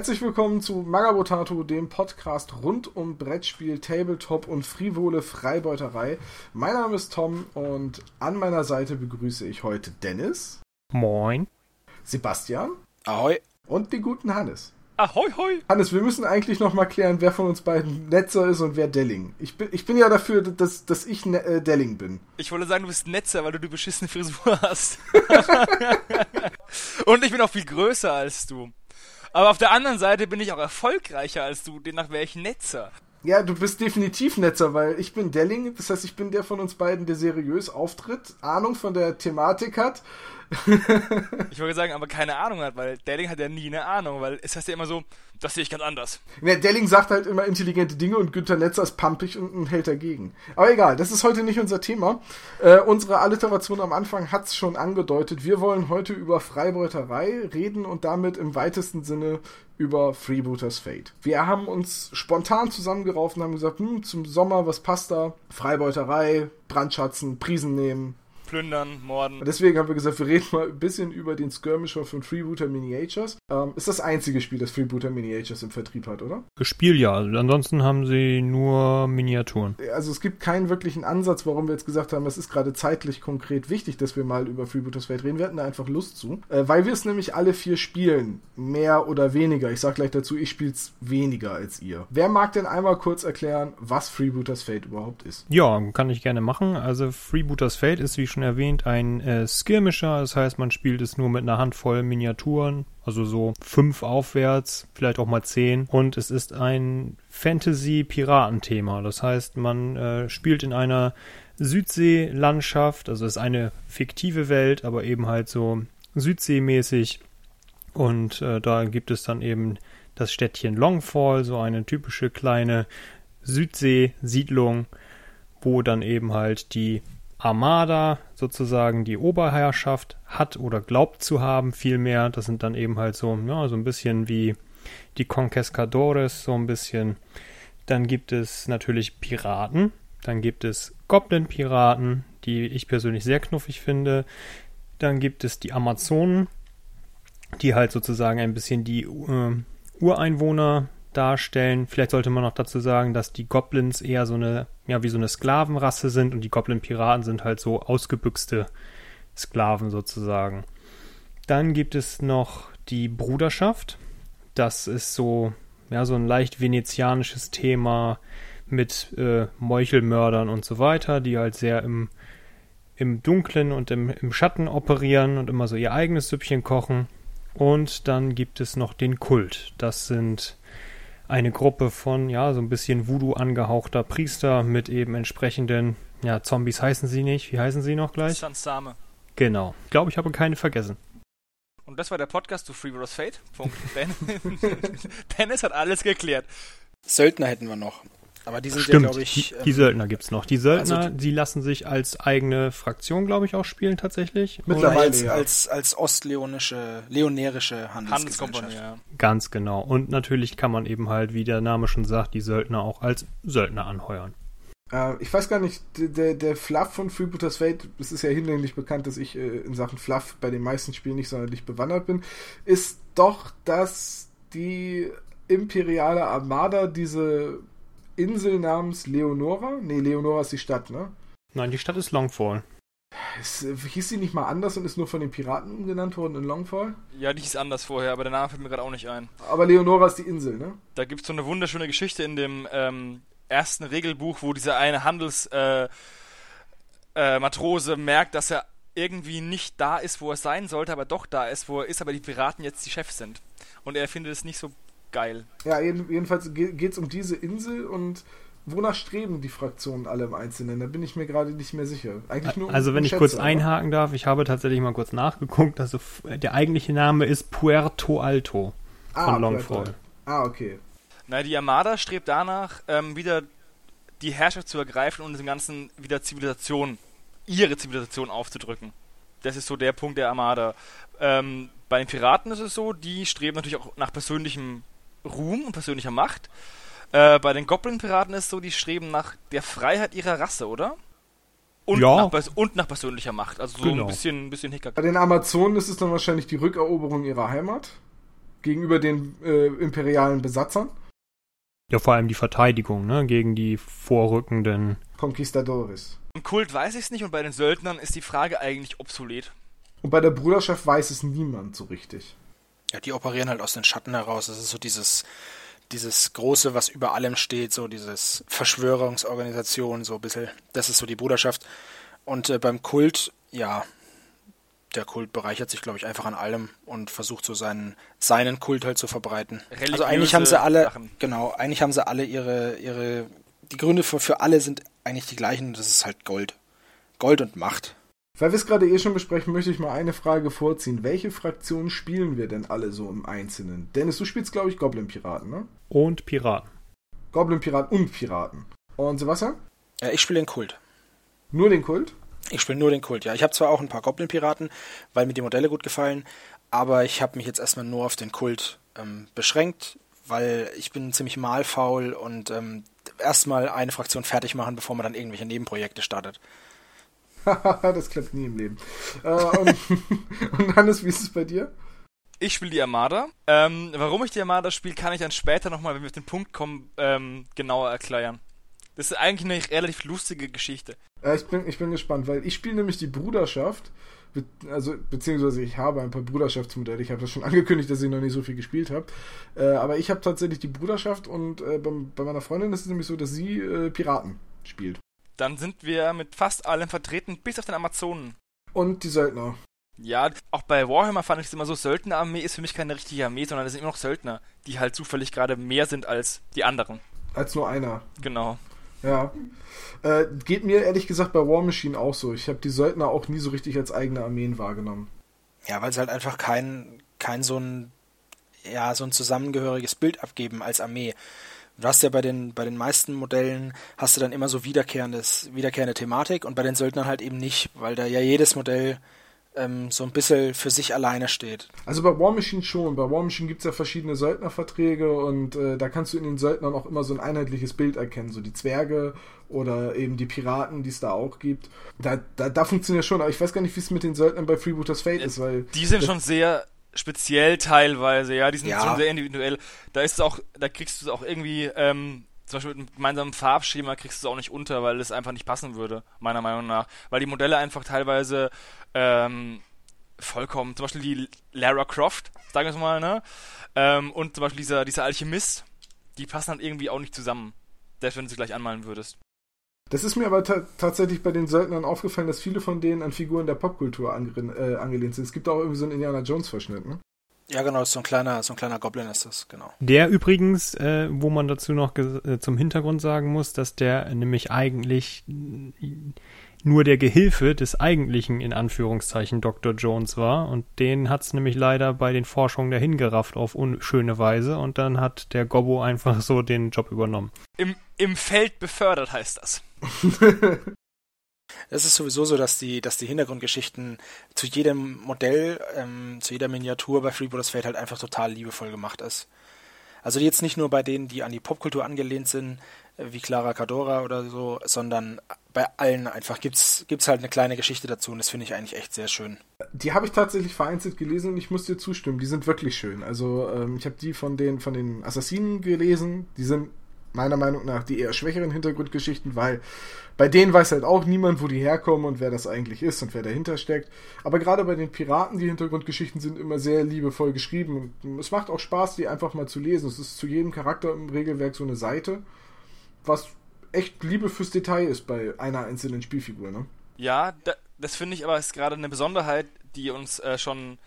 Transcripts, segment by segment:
Herzlich willkommen zu Magabotato, dem Podcast rund um Brettspiel, Tabletop und frivole Freibeuterei. Mein Name ist Tom und an meiner Seite begrüße ich heute Dennis. Moin. Sebastian. Ahoi. Und den guten Hannes. Ahoi, hoi. Hannes, wir müssen eigentlich noch mal klären, wer von uns beiden Netzer ist und wer Delling. Ich bin, ich bin ja dafür, dass, dass ich ne äh, Delling bin. Ich wollte sagen, du bist Netzer, weil du die beschissene Frisur hast. und ich bin auch viel größer als du. Aber auf der anderen Seite bin ich auch erfolgreicher als du, demnach wäre ich Netzer. Ja, du bist definitiv Netzer, weil ich bin Delling, das heißt, ich bin der von uns beiden, der seriös auftritt, Ahnung von der Thematik hat ich wollte sagen, aber keine Ahnung hat, weil Delling hat ja nie eine Ahnung, weil es heißt ja immer so, das sehe ich ganz anders. Ja, Delling sagt halt immer intelligente Dinge und Günther Netzer ist pumpig und, und hält dagegen. Aber egal, das ist heute nicht unser Thema. Äh, unsere Alliteration am Anfang hat es schon angedeutet. Wir wollen heute über Freibeuterei reden und damit im weitesten Sinne über Freebooters Fate. Wir haben uns spontan zusammengerauft und haben gesagt, hm, zum Sommer, was passt da? Freibeuterei, Brandschatzen, Prisen nehmen, plündern, morden. Deswegen haben wir gesagt, wir reden mal ein bisschen über den Skirmisher von Freebooter Miniatures. Ähm, ist das einzige Spiel, das Freebooter Miniatures im Vertrieb hat, oder? Spiel ja. Ansonsten haben sie nur Miniaturen. Also es gibt keinen wirklichen Ansatz, warum wir jetzt gesagt haben, es ist gerade zeitlich konkret wichtig, dass wir mal über Freebooters Fate reden. Wir hatten da einfach Lust zu. Äh, weil wir es nämlich alle vier spielen. Mehr oder weniger. Ich sag gleich dazu, ich spiele es weniger als ihr. Wer mag denn einmal kurz erklären, was Freebooters Fate überhaupt ist? Ja, kann ich gerne machen. Also Freebooters Fate ist, wie schon schon erwähnt, ein äh, Skirmisher. Das heißt, man spielt es nur mit einer Handvoll Miniaturen, also so fünf aufwärts, vielleicht auch mal zehn. Und es ist ein Fantasy-Piratenthema. Das heißt, man äh, spielt in einer Südseelandschaft, also es ist eine fiktive Welt, aber eben halt so Südseemäßig. Und äh, da gibt es dann eben das Städtchen Longfall, so eine typische kleine Südseesiedlung, wo dann eben halt die Armada sozusagen die Oberherrschaft hat oder glaubt zu haben, vielmehr. Das sind dann eben halt so, ja, so ein bisschen wie die Conquistadores, so ein bisschen. Dann gibt es natürlich Piraten. Dann gibt es Goblin-Piraten, die ich persönlich sehr knuffig finde. Dann gibt es die Amazonen, die halt sozusagen ein bisschen die äh, Ureinwohner darstellen. Vielleicht sollte man noch dazu sagen, dass die Goblins eher so eine, ja, wie so eine Sklavenrasse sind und die Goblin-Piraten sind halt so ausgebüxte Sklaven sozusagen. Dann gibt es noch die Bruderschaft. Das ist so, ja, so ein leicht venezianisches Thema mit äh, Meuchelmördern und so weiter, die halt sehr im, im Dunklen und im, im Schatten operieren und immer so ihr eigenes Süppchen kochen. Und dann gibt es noch den Kult. Das sind eine Gruppe von, ja, so ein bisschen Voodoo angehauchter Priester mit eben entsprechenden, ja, Zombies heißen sie nicht. Wie heißen sie noch gleich? Sansame. Genau. Ich glaube, ich habe keine vergessen. Und das war der Podcast zu Free Bros Fate. Ben Dennis hat alles geklärt. Söldner hätten wir noch. Aber die sind Stimmt, ja, glaube ich. Die, die ähm, Söldner gibt es noch. Die Söldner, also, die lassen sich als eigene Fraktion, glaube ich, auch spielen tatsächlich. Mittlerweile als, ja. als, als ostleonische, leonerische Handelskompanie. Ja. Ganz genau. Und natürlich kann man eben halt, wie der Name schon sagt, die Söldner auch als Söldner anheuern. Äh, ich weiß gar nicht, der, der Fluff von Freebooters Fate, es ist ja hinlänglich bekannt, dass ich äh, in Sachen Fluff bei den meisten Spielen nicht sonderlich bewandert bin, ist doch, dass die imperiale Armada diese Insel namens Leonora? Nee, Leonora ist die Stadt, ne? Nein, die Stadt ist Longfall. Es, hieß sie nicht mal anders und ist nur von den Piraten umgenannt worden in Longfall? Ja, die hieß anders vorher, aber der Name fällt mir gerade auch nicht ein. Aber Leonora ist die Insel, ne? Da gibt es so eine wunderschöne Geschichte in dem ähm, ersten Regelbuch, wo dieser eine Handelsmatrose äh, äh, merkt, dass er irgendwie nicht da ist, wo er sein sollte, aber doch da ist, wo er ist, aber die Piraten jetzt die Chefs sind. Und er findet es nicht so geil. Ja, jedenfalls geht es um diese Insel und wonach streben die Fraktionen alle im Einzelnen? Da bin ich mir gerade nicht mehr sicher. Eigentlich nur also, wenn ich Schätze, kurz einhaken darf, ich habe tatsächlich mal kurz nachgeguckt. Also, der eigentliche Name ist Puerto Alto von ah, Longfall. Ah, okay. Na, die Armada strebt danach, ähm, wieder die Herrschaft zu ergreifen und dem Ganzen wieder Zivilisation, ihre Zivilisation aufzudrücken. Das ist so der Punkt der Armada. Ähm, bei den Piraten ist es so, die streben natürlich auch nach persönlichem Ruhm und persönlicher Macht. Äh, bei den Goblin-Piraten ist es so, die streben nach der Freiheit ihrer Rasse, oder? Und, ja. nach, und nach persönlicher Macht. Also so genau. ein bisschen, ein bisschen Hickhack. Bei den Amazonen ist es dann wahrscheinlich die Rückeroberung ihrer Heimat. gegenüber den äh, imperialen Besatzern. Ja, vor allem die Verteidigung, ne, gegen die vorrückenden Conquistadores. Im Kult weiß ich es nicht und bei den Söldnern ist die Frage eigentlich obsolet. Und bei der Bruderschaft weiß es niemand so richtig. Ja, die operieren halt aus den Schatten heraus. Das ist so dieses, dieses Große, was über allem steht, so dieses Verschwörungsorganisation, so ein bisschen. Das ist so die Bruderschaft. Und äh, beim Kult, ja, der Kult bereichert sich, glaube ich, einfach an allem und versucht so seinen, seinen Kult halt zu verbreiten. Religiöse also eigentlich haben sie alle, Sachen. genau, eigentlich haben sie alle ihre, ihre, die Gründe für, für alle sind eigentlich die gleichen, das ist halt Gold. Gold und Macht. Weil wir es gerade eh schon besprechen, möchte ich mal eine Frage vorziehen. Welche Fraktion spielen wir denn alle so im Einzelnen? Dennis, du spielst, glaube ich, Goblin-Piraten, ne? und Piraten. Goblin-Piraten und Piraten. Und Sebastian? Ja, ich spiele den Kult. Nur den Kult? Ich spiele nur den Kult, ja. Ich habe zwar auch ein paar Goblin-Piraten, weil mir die Modelle gut gefallen, aber ich habe mich jetzt erstmal nur auf den Kult ähm, beschränkt, weil ich bin ziemlich malfaul und ähm, erstmal eine Fraktion fertig machen, bevor man dann irgendwelche Nebenprojekte startet. das klappt nie im Leben. Äh, und, und Hannes, wie ist es bei dir? Ich spiele die Armada. Ähm, warum ich die Armada spiele, kann ich dann später nochmal, wenn wir auf den Punkt kommen, ähm, genauer erklären. Das ist eigentlich eine relativ lustige Geschichte. Äh, ich, bin, ich bin gespannt, weil ich spiele nämlich die Bruderschaft. Be also, beziehungsweise ich habe ein paar Bruderschaftsmodelle. Ich habe das schon angekündigt, dass ich noch nicht so viel gespielt habe. Äh, aber ich habe tatsächlich die Bruderschaft und äh, bei, bei meiner Freundin ist es nämlich so, dass sie äh, Piraten spielt. Dann sind wir mit fast allem vertreten, bis auf den Amazonen. Und die Söldner. Ja, auch bei Warhammer fand ich es immer so, Söldnerarmee ist für mich keine richtige Armee, sondern es sind immer noch Söldner, die halt zufällig gerade mehr sind als die anderen. Als nur einer. Genau. Ja. Äh, geht mir ehrlich gesagt bei War Machine auch so. Ich habe die Söldner auch nie so richtig als eigene Armeen wahrgenommen. Ja, weil sie halt einfach kein, kein so ein, ja, so ein zusammengehöriges Bild abgeben als Armee. Du hast ja bei den, bei den meisten Modellen hast du dann immer so wiederkehrendes, wiederkehrende Thematik und bei den Söldnern halt eben nicht, weil da ja jedes Modell ähm, so ein bisschen für sich alleine steht. Also bei War Machine schon. Bei War Machine gibt es ja verschiedene Söldnerverträge und äh, da kannst du in den Söldnern auch immer so ein einheitliches Bild erkennen. So die Zwerge oder eben die Piraten, die es da auch gibt. Da, da, da funktioniert schon, aber ich weiß gar nicht, wie es mit den Söldnern bei Freebooters Fate ist, weil. Die sind schon sehr speziell teilweise, ja, die sind Ja. schon sehr individuell. Da ist es auch, da kriegst du es auch irgendwie, ähm, zum Beispiel mit einem gemeinsamen Farbschema kriegst du es auch nicht unter, weil es einfach nicht passen würde, meiner Meinung nach. Weil die Modelle einfach teilweise ähm, vollkommen, zum Beispiel die Lara Croft, sagen wir es mal, ne? Ähm, und zum Beispiel dieser, dieser Alchemist, die passen dann irgendwie auch nicht zusammen. Selbst wenn du sie gleich anmalen würdest. Das ist mir aber ta tatsächlich bei den Söldnern aufgefallen, dass viele von denen an Figuren der Popkultur äh, angelehnt sind. Es gibt auch irgendwie so einen Indiana Jones-Verschnitt, ne? Ja, genau, so ein kleiner, so ein kleiner Goblin ist das, genau. Der übrigens, äh, wo man dazu noch äh, zum Hintergrund sagen muss, dass der nämlich eigentlich nur der Gehilfe des eigentlichen, in Anführungszeichen, Dr. Jones war. Und den hat's nämlich leider bei den Forschungen dahin gerafft auf unschöne Weise. Und dann hat der Gobbo einfach so den Job übernommen. Im, Im Feld befördert heißt das. Es ist sowieso so, dass die, dass die Hintergrundgeschichten zu jedem Modell, ähm, zu jeder Miniatur bei Freebooters Fate halt einfach total liebevoll gemacht ist. Also jetzt nicht nur bei denen, die an die Popkultur angelehnt sind, äh, wie Clara Cadora oder so, sondern bei allen einfach gibt's, gibt's halt eine kleine Geschichte dazu und das finde ich eigentlich echt sehr schön. Die habe ich tatsächlich vereinzelt gelesen und ich muss dir zustimmen, die sind wirklich schön. Also ähm, ich habe die von den, von den Assassinen gelesen, die sind meiner Meinung nach die eher schwächeren Hintergrundgeschichten, weil bei denen weiß halt auch niemand, wo die herkommen und wer das eigentlich ist und wer dahinter steckt. Aber gerade bei den Piraten, die Hintergrundgeschichten sind immer sehr liebevoll geschrieben und es macht auch Spaß, die einfach mal zu lesen. Es ist zu jedem Charakter im Regelwerk so eine Seite, was echt Liebe fürs Detail ist bei einer einzelnen Spielfigur, ne? Ja, da, das finde ich aber ist gerade eine Besonderheit, die uns äh, schon.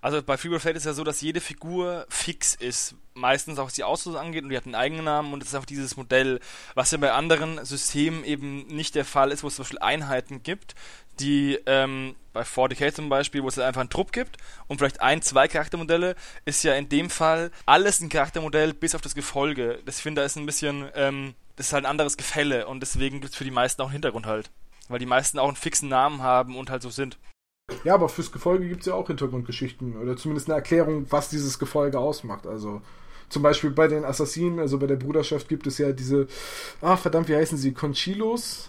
Also bei Freeboot Fate ist ja so, dass jede Figur fix ist. Meistens auch was die Ausrüstung angeht und die hat einen eigenen Namen und es ist auch dieses Modell, was ja bei anderen Systemen eben nicht der Fall ist, wo es zum Beispiel Einheiten gibt, die ähm, bei 40k zum Beispiel, wo es einfach einen Trupp gibt und vielleicht ein, zwei Charaktermodelle, ist ja in dem Fall alles ein Charaktermodell bis auf das Gefolge. Das finde ich, ist ein bisschen, ähm, das ist halt ein anderes Gefälle und deswegen gibt es für die meisten auch einen Hintergrund halt. Weil die meisten auch einen fixen Namen haben und halt so sind. Ja, aber fürs Gefolge gibt es ja auch Hintergrundgeschichten oder zumindest eine Erklärung, was dieses Gefolge ausmacht. Also zum Beispiel bei den Assassinen, also bei der Bruderschaft gibt es ja diese, ah verdammt, wie heißen sie, Conchilos?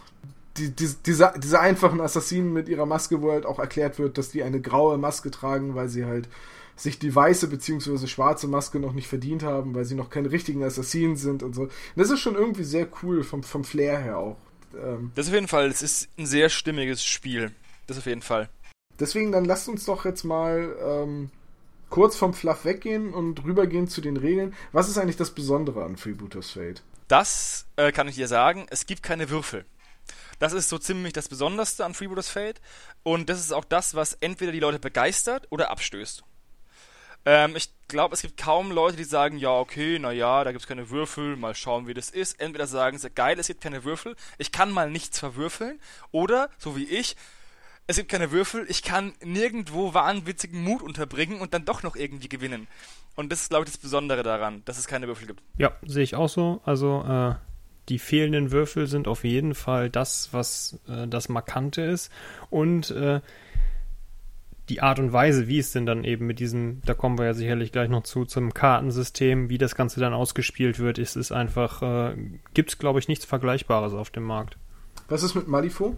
Die, die, diese, diese einfachen Assassinen mit ihrer Maske, wo halt auch erklärt wird, dass die eine graue Maske tragen, weil sie halt sich die weiße bzw. schwarze Maske noch nicht verdient haben, weil sie noch keine richtigen Assassinen sind und so. Und das ist schon irgendwie sehr cool vom, vom Flair her auch. Ähm, das auf jeden Fall, es ist ein sehr stimmiges Spiel. Das auf jeden Fall. Deswegen dann lasst uns doch jetzt mal ähm, kurz vom Fluff weggehen und rübergehen zu den Regeln. Was ist eigentlich das Besondere an Freebooters Fate? Das äh, kann ich dir sagen, es gibt keine Würfel. Das ist so ziemlich das Besonderste an Freebooters Fate. Und das ist auch das, was entweder die Leute begeistert oder abstößt. Ähm, ich glaube, es gibt kaum Leute, die sagen, ja, okay, naja, da gibt es keine Würfel, mal schauen, wie das ist. Entweder sagen sie, geil, es gibt keine Würfel, ich kann mal nichts verwürfeln. Oder, so wie ich, es gibt keine Würfel, ich kann nirgendwo wahnwitzigen Mut unterbringen und dann doch noch irgendwie gewinnen. Und das ist, glaube ich, das Besondere daran, dass es keine Würfel gibt. Ja, sehe ich auch so. Also, äh, die fehlenden Würfel sind auf jeden Fall das, was äh, das Markante ist. Und äh, die Art und Weise, wie es denn dann eben mit diesem, da kommen wir ja sicherlich gleich noch zu, zum Kartensystem, wie das Ganze dann ausgespielt wird, ist es einfach, äh, gibt es, glaube ich, nichts Vergleichbares auf dem Markt. Was ist mit Malifaux?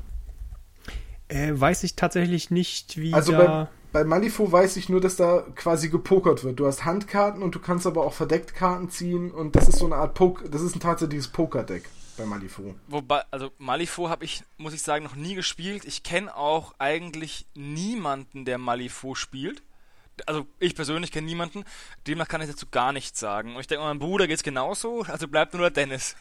Äh, weiß ich tatsächlich nicht, wie also da... Bei, bei Malifaux weiß ich nur, dass da quasi gepokert wird. Du hast Handkarten und du kannst aber auch verdeckt Karten ziehen und das ist so eine Art Poker, das ist ein tatsächliches Pokerdeck bei Malifaux. Wobei, also Malifaux habe ich, muss ich sagen, noch nie gespielt. Ich kenne auch eigentlich niemanden, der Malifaux spielt. Also ich persönlich kenne niemanden. Demnach kann ich dazu gar nichts sagen. Und ich denke, meinem Bruder geht es genauso, also bleibt nur der Dennis.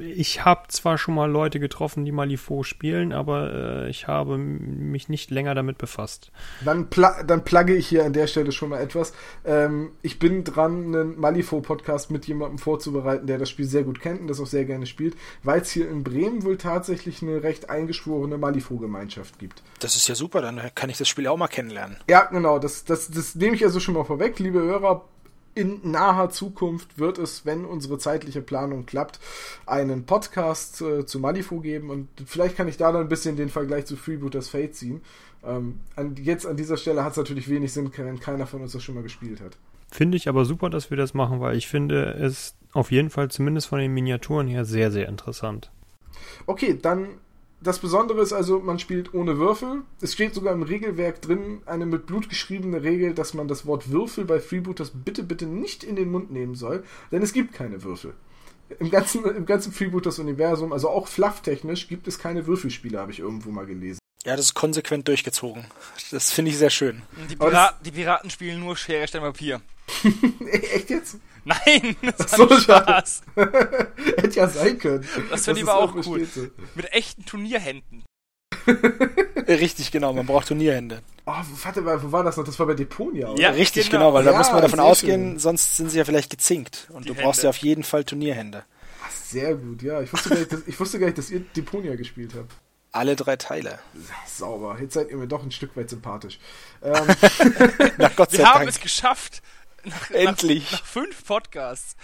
Ich habe zwar schon mal Leute getroffen, die Malifaux spielen, aber äh, ich habe mich nicht länger damit befasst. Dann, pla dann plugge ich hier an der Stelle schon mal etwas. Ähm, ich bin dran, einen Malifaux-Podcast mit jemandem vorzubereiten, der das Spiel sehr gut kennt und das auch sehr gerne spielt, weil es hier in Bremen wohl tatsächlich eine recht eingeschworene Malifaux-Gemeinschaft gibt. Das ist ja super, dann kann ich das Spiel auch mal kennenlernen. Ja, genau, das, das, das nehme ich also schon mal vorweg, liebe Hörer in naher Zukunft wird es, wenn unsere zeitliche Planung klappt, einen Podcast äh, zu Malifaux geben und vielleicht kann ich da dann ein bisschen den Vergleich zu Freebooters Fate ziehen. Ähm, an, jetzt an dieser Stelle hat es natürlich wenig Sinn, wenn keiner von uns das schon mal gespielt hat. Finde ich aber super, dass wir das machen, weil ich finde es auf jeden Fall zumindest von den Miniaturen her sehr, sehr interessant. Okay, dann das Besondere ist also, man spielt ohne Würfel. Es steht sogar im Regelwerk drin, eine mit Blut geschriebene Regel, dass man das Wort Würfel bei Freebooters bitte, bitte nicht in den Mund nehmen soll, denn es gibt keine Würfel. Im ganzen, im ganzen Freebooters-Universum, also auch flufftechnisch, gibt es keine Würfelspiele, habe ich irgendwo mal gelesen. Ja, das ist konsequent durchgezogen. Das finde ich sehr schön. Die, Pira die, Piraten spielen nur Schere, Stein, Papier. Echt jetzt? Nein, das so Spaß. Hätte ja sein können. Das finde ich aber auch cool. So. Mit echten Turnierhänden. Richtig, genau, man braucht Turnierhände. Oh, warte mal, wo war das noch? Das war bei Deponia, oder? Ja, richtig, genau, genau weil ja, da muss man davon ausgehen, schön. sonst sind sie ja vielleicht gezinkt. Und Die du Hände. brauchst ja auf jeden Fall Turnierhände. Ach, sehr gut, ja. Ich wusste, gar nicht, dass, ich wusste gar nicht, dass ihr Deponia gespielt habt. Alle drei Teile. Sauber. Jetzt seid ihr mir doch ein Stück weit sympathisch. Ähm. Na Gott sei Wir Dank. haben es geschafft. Nach, Endlich. Nach, nach, fünf Podcasts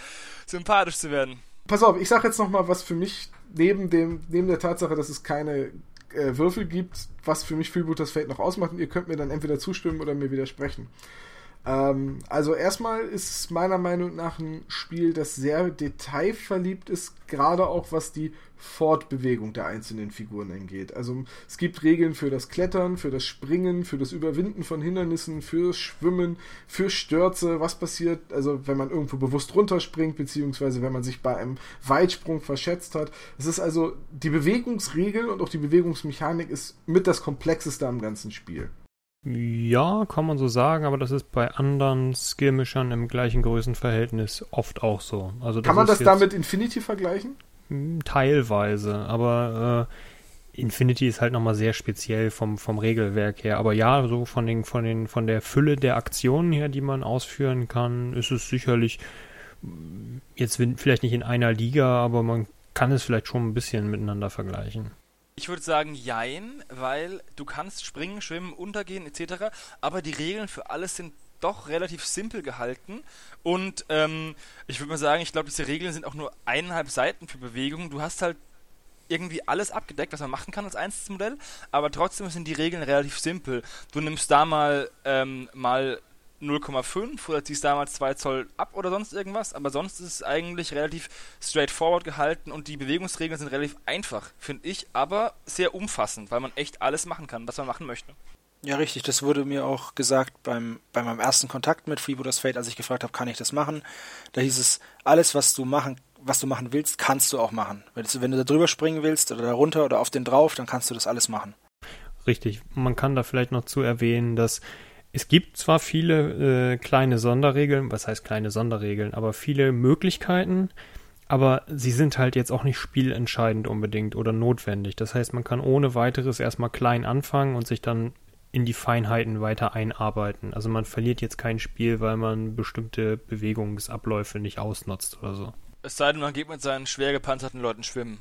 sympathisch zu werden. Pass auf, ich sag jetzt noch mal, was für mich neben dem neben der Tatsache, dass es keine äh, Würfel gibt, was für mich Freebooters Fate noch ausmacht. Und ihr könnt mir dann entweder zustimmen oder mir widersprechen. Ähm, also erstmal ist es meiner Meinung nach ein Spiel, das sehr detailverliebt ist, gerade auch was die Fortbewegung der einzelnen Figuren angeht. Also es gibt Regeln für das Klettern, für das Springen, für das Überwinden von Hindernissen, fürs Schwimmen, für Stürze, was passiert, also wenn man irgendwo bewusst runterspringt, beziehungsweise wenn man sich bei einem Weitsprung verschätzt hat. Es ist also die Bewegungsregel und auch die Bewegungsmechanik ist mit das komplexeste am ganzen Spiel. Ja, kann man so sagen, aber das ist bei anderen Skirmishern im gleichen Größenverhältnis oft auch so. Also kann man das da mit Infinity vergleichen? Hm, teilweise, aber äh, Infinity ist halt nochmal sehr speziell vom, vom Regelwerk her. Aber ja, so von, den, von, den, von der Fülle der Aktionen her, die man ausführen kann, ist es sicherlich jetzt vielleicht nicht in einer Liga, aber man kann es vielleicht schon ein bisschen miteinander vergleichen. Ich würde sagen, jein, weil du kannst springen, schwimmen, untergehen etc., aber die Regeln für alles sind doch relativ simpel gehalten und ähm, ich würde mal sagen, ich glaube, diese Regeln sind auch nur eineinhalb Seiten für Bewegungen. Du hast halt irgendwie alles abgedeckt, was man machen kann als Einzelmodell, aber trotzdem sind die Regeln relativ simpel. Du nimmst da mal, ähm, mal 0,5 oder ziehst damals 2 Zoll ab oder sonst irgendwas, aber sonst ist es eigentlich relativ straightforward gehalten und die Bewegungsregeln sind relativ einfach, finde ich, aber sehr umfassend, weil man echt alles machen kann, was man machen möchte. Ja, richtig. Das wurde mir auch gesagt beim, bei meinem ersten Kontakt mit Freebooters Fate, als ich gefragt habe, kann ich das machen? Da hieß es, alles, was du machen, was du machen willst, kannst du auch machen. Wenn du, wenn du da drüber springen willst oder da runter oder auf den drauf, dann kannst du das alles machen. Richtig. Man kann da vielleicht noch zu erwähnen, dass es gibt zwar viele äh, kleine Sonderregeln, was heißt kleine Sonderregeln, aber viele Möglichkeiten, aber sie sind halt jetzt auch nicht spielentscheidend unbedingt oder notwendig. Das heißt, man kann ohne weiteres erstmal klein anfangen und sich dann in die Feinheiten weiter einarbeiten. Also man verliert jetzt kein Spiel, weil man bestimmte Bewegungsabläufe nicht ausnutzt oder so. Es sei denn, man geht mit seinen schwer gepanzerten Leuten schwimmen.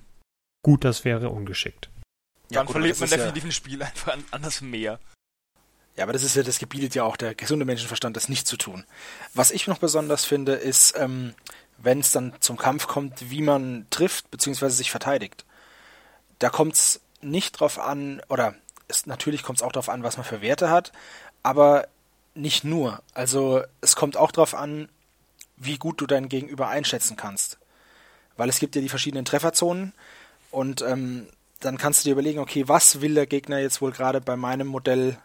Gut, das wäre ungeschickt. Ja, Dann gut, verliert man ist ja- definitiv ein Spiel einfach an, an das Meer. Ja, aber das ist ja, das gebietet ja auch der gesunde Menschenverstand, das nicht zu tun. Was ich noch besonders finde, ist, ähm, wenn es dann zum Kampf kommt, wie man trifft bzw. sich verteidigt. Da kommt es nicht drauf an, oder es, natürlich kommt es auch darauf an, was man für Werte hat, aber nicht nur. Also es kommt auch darauf an, wie gut du dein Gegenüber einschätzen kannst. Weil es gibt ja die verschiedenen Trefferzonen und ähm, dann kannst du dir überlegen, okay, was will der Gegner jetzt wohl gerade bei meinem Modell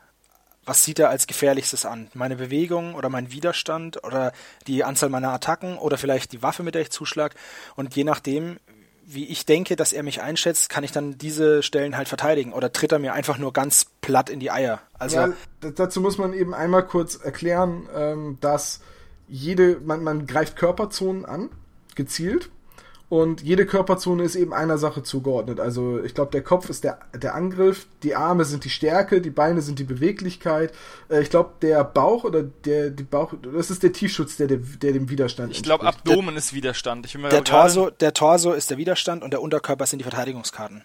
was sieht er als gefährlichstes an? Meine Bewegung oder mein Widerstand oder die Anzahl meiner Attacken oder vielleicht die Waffe, mit der ich zuschlag. Und je nachdem, wie ich denke, dass er mich einschätzt, kann ich dann diese Stellen halt verteidigen. Oder tritt er mir einfach nur ganz platt in die Eier. Also, ja, dazu muss man eben einmal kurz erklären, ähm, dass jede, man, man greift Körperzonen an, gezielt. Und jede Körperzone ist eben einer Sache zugeordnet. Also ich glaube, der Kopf ist der, der Angriff, die Arme sind die Stärke, die Beine sind die Beweglichkeit. Äh, ich glaube, der Bauch oder der die Bauch, das ist der Tiefschutz, der, der, der dem Widerstand Ich glaube. Abdomen ist Widerstand. Ich bin mir der Torso, der Torso ist der Widerstand und der Unterkörper sind die Verteidigungskarten.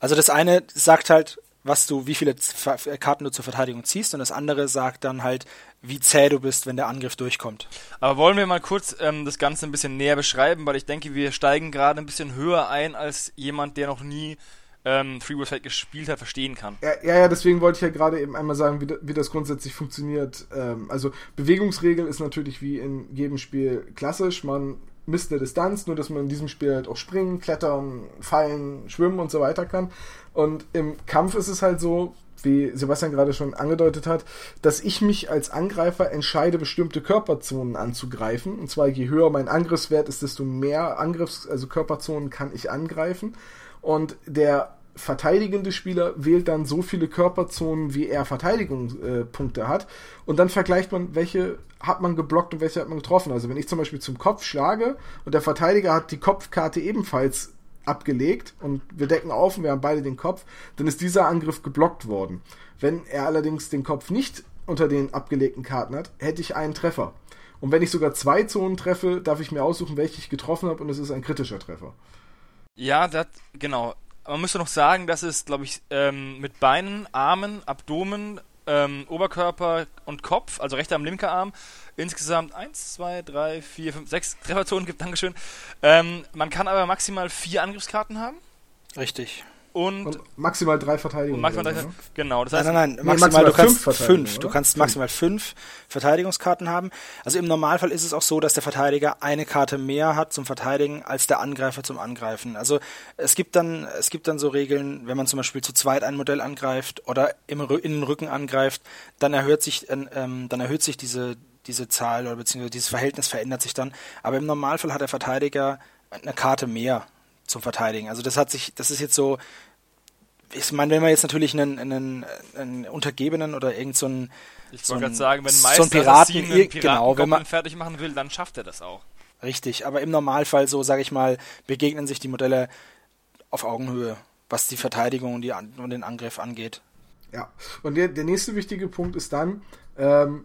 Also das eine sagt halt, was du, wie viele Ver- Karten du zur Verteidigung ziehst und das andere sagt dann halt, wie zäh du bist, wenn der Angriff durchkommt. Aber wollen wir mal kurz ähm, das Ganze ein bisschen näher beschreiben, weil ich denke, wir steigen gerade ein bisschen höher ein, als jemand, der noch nie ähm, Freeboot Fight gespielt hat, verstehen kann. Ja, ja, ja, deswegen wollte ich ja gerade eben einmal sagen, wie, wie das grundsätzlich funktioniert. Ähm, also Bewegungsregel ist natürlich wie in jedem Spiel klassisch. Man misst eine Distanz, nur dass man in diesem Spiel halt auch springen, klettern, fallen, schwimmen und so weiter kann. Und im Kampf ist es halt so, wie Sebastian gerade schon angedeutet hat, dass ich mich als Angreifer entscheide, bestimmte Körperzonen anzugreifen. Und zwar je höher mein Angriffswert ist, desto mehr Angriffs-, also Körperzonen kann ich angreifen. Und der verteidigende Spieler wählt dann so viele Körperzonen, wie er Verteidigungspunkte hat. Und dann vergleicht man, welche hat man geblockt und welche hat man getroffen. Also wenn ich zum Beispiel zum Kopf schlage und der Verteidiger hat die Kopfkarte ebenfalls abgelegt und wir decken auf und wir haben beide den Kopf, dann ist dieser Angriff geblockt worden. Wenn er allerdings den Kopf nicht unter den abgelegten Karten hat, hätte ich einen Treffer. Und wenn ich sogar zwei Zonen treffe, darf ich mir aussuchen, welche ich getroffen habe und es ist ein kritischer Treffer. Ja, das, genau. Man müsste noch sagen, dass es, glaube ich, ähm, mit Beinen, Armen, Abdomen, ähm, Oberkörper und Kopf, also rechter Arm, linker Arm, insgesamt 1, 2, 3, 4, 5, 6 Trefferzonen gibt, Dankeschön. Ähm, man kann aber maximal vier Angriffskarten haben Richtig. und, Und maximal drei Verteidigungen. und maximal drei, genau, das Nein, heißt, nein, nein, Nee, maximal, maximal du kannst fünf fünf. Du kannst maximal fünf Verteidigungskarten haben. Also im Normalfall ist es auch so, dass der Verteidiger eine Karte mehr hat zum Verteidigen als der Angreifer zum Angreifen. Also es gibt dann, es gibt dann so Regeln, wenn man zum Beispiel zu zweit ein Modell angreift oder im, in den Rücken angreift, dann erhöht sich, äh, ähm, dann erhöht sich diese diese Zahl oder beziehungsweise dieses Verhältnis verändert sich dann. Aber im Normalfall hat der Verteidiger eine Karte mehr zum Verteidigen. Also das hat sich, das ist jetzt so, ich meine, wenn man jetzt natürlich einen, einen, einen Untergebenen oder irgend so einen, ich so wollte ein- gerade sagen, wenn ein so Meister ein Piraten, einen ir- Piraten genau, wenn man- fertig machen will, dann schafft er das auch. richtig, aber im Normalfall so, sage ich mal, begegnen sich die Modelle auf Augenhöhe, was die Verteidigung und, die, und den Angriff angeht. Ja, und der, der nächste wichtige Punkt ist dann, ähm,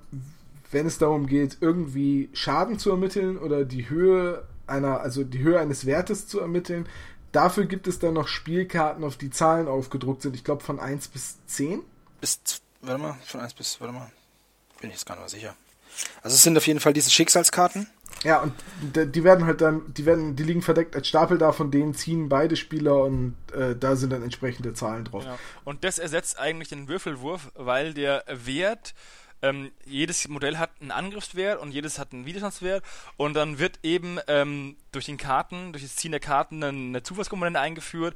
wenn es darum geht, irgendwie Schaden zu ermitteln oder die Höhe einer, also die Höhe eines Wertes zu ermitteln, dafür gibt es dann noch Spielkarten, auf die Zahlen aufgedruckt sind. Ich glaube von 1 bis 10. Bis, warte mal, von 1 bis, warte mal, bin ich jetzt gar nicht mehr sicher. Also es sind auf jeden Fall diese Schicksalskarten. Ja, und die werden halt dann, die werden, die liegen verdeckt als Stapel da, von denen ziehen beide Spieler und äh, da sind dann entsprechende Zahlen drauf. Ja. Und das ersetzt eigentlich den Würfelwurf, weil der Wert, ähm, jedes Modell hat einen Angriffswert und jedes hat einen Widerstandswert und dann wird eben ähm, durch den Karten, durch das Ziehen der Karten eine, Zufallskomponente eingeführt,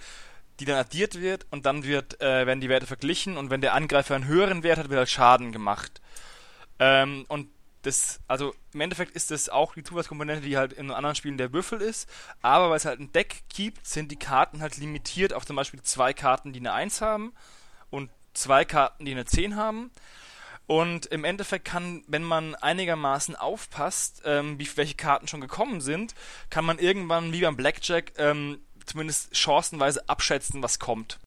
die dann addiert wird und dann wird, äh, werden die Werte verglichen und wenn der Angreifer einen höheren Wert hat, wird halt Schaden gemacht. Ähm, und das, also im Endeffekt ist das auch die Zufallskomponente, die halt in anderen Spielen der Würfel ist, aber weil es halt ein Deck gibt, sind die Karten halt limitiert auf zum Beispiel zwei Karten, die eine 1 haben und zwei Karten, die eine 10 haben. Und im Endeffekt kann, wenn man einigermaßen aufpasst, ähm, wie welche Karten schon gekommen sind, kann man irgendwann wie beim Blackjack ähm, zumindest chancenweise abschätzen, was kommt.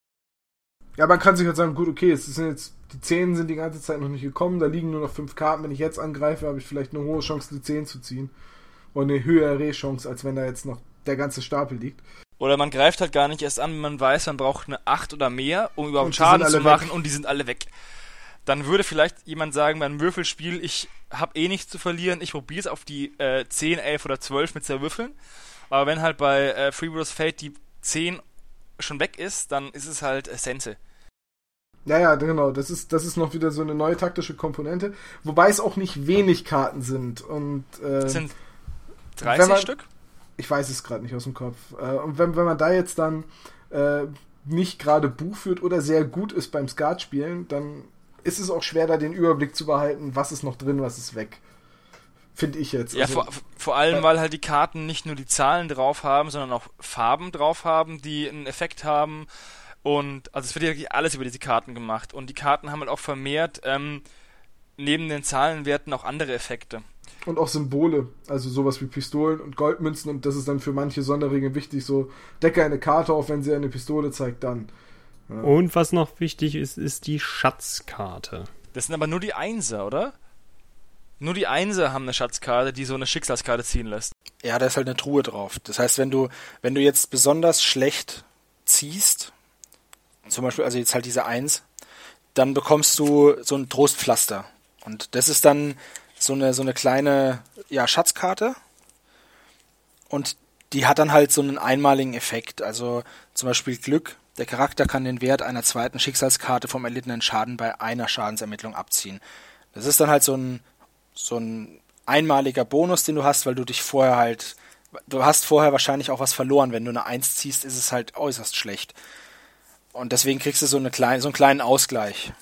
Ja, man kann sich halt sagen, gut, okay, es sind jetzt, die 10 sind die ganze Zeit noch nicht gekommen, da liegen nur noch 5 Karten. Wenn ich jetzt angreife, habe ich vielleicht eine hohe Chance, die 10 zu ziehen. Und eine höhere Chance, als wenn da jetzt noch der ganze Stapel liegt. Oder man greift halt gar nicht erst an, wenn man weiß, man braucht eine 8 oder mehr, um überhaupt Schaden zu machen weg. und die sind alle weg. Dann würde vielleicht jemand sagen, beim Würfelspiel, ich habe eh nichts zu verlieren, ich probiere es auf die äh, 10, 11 oder 12 mit zerwürfeln. Aber wenn halt bei äh, Freebooters Fate die 10 schon weg ist, dann ist es halt äh, Sense. Ja, ja, genau. Das ist, das ist noch wieder so eine neue taktische Komponente. Wobei es auch nicht wenig Karten sind. Und äh, Das sind wenn 30 man- Stück? ich weiß es gerade nicht aus dem Kopf. Äh, und wenn, wenn man da jetzt dann äh, nicht gerade Buch führt oder sehr gut ist beim Skatspielen, dann ist es auch schwer, da den Überblick zu behalten, was ist noch drin, was ist weg. Finde ich jetzt. Ja, Also, vor, vor allem, weil halt die Karten nicht nur die Zahlen drauf haben, sondern auch Farben drauf haben, die einen Effekt haben. Und also es wird ja wirklich alles über diese Karten gemacht. Und die Karten haben halt auch vermehrt ähm, neben den Zahlenwerten auch andere Effekte. und auch Symbole, also sowas wie Pistolen und Goldmünzen und das ist dann für manche Sonderregeln wichtig, so decke eine Karte auf, wenn sie eine Pistole zeigt, dann. Und was noch wichtig ist, ist die Schatzkarte. Das sind aber nur die Einser, oder? Nur die Einser haben eine Schatzkarte, die so eine Schicksalskarte ziehen lässt. Ja, da ist halt eine Truhe drauf. Das heißt, wenn du, wenn du jetzt besonders schlecht ziehst, zum Beispiel, also jetzt halt diese Eins, dann bekommst du so ein Trostpflaster. Und das ist dann so eine, so eine kleine, ja, Schatzkarte. Und die hat dann halt so einen einmaligen Effekt. Also zum Beispiel Glück. Der Charakter kann den Wert einer zweiten Schicksalskarte vom erlittenen Schaden bei einer Schadensermittlung abziehen. Das ist dann halt so ein, so ein einmaliger Bonus, den du hast, weil du dich vorher halt, du hast vorher wahrscheinlich auch was verloren. Wenn du eine Eins ziehst, ist es halt äußerst schlecht. Und deswegen kriegst du so, eine kleine, so einen kleinen Ausgleich.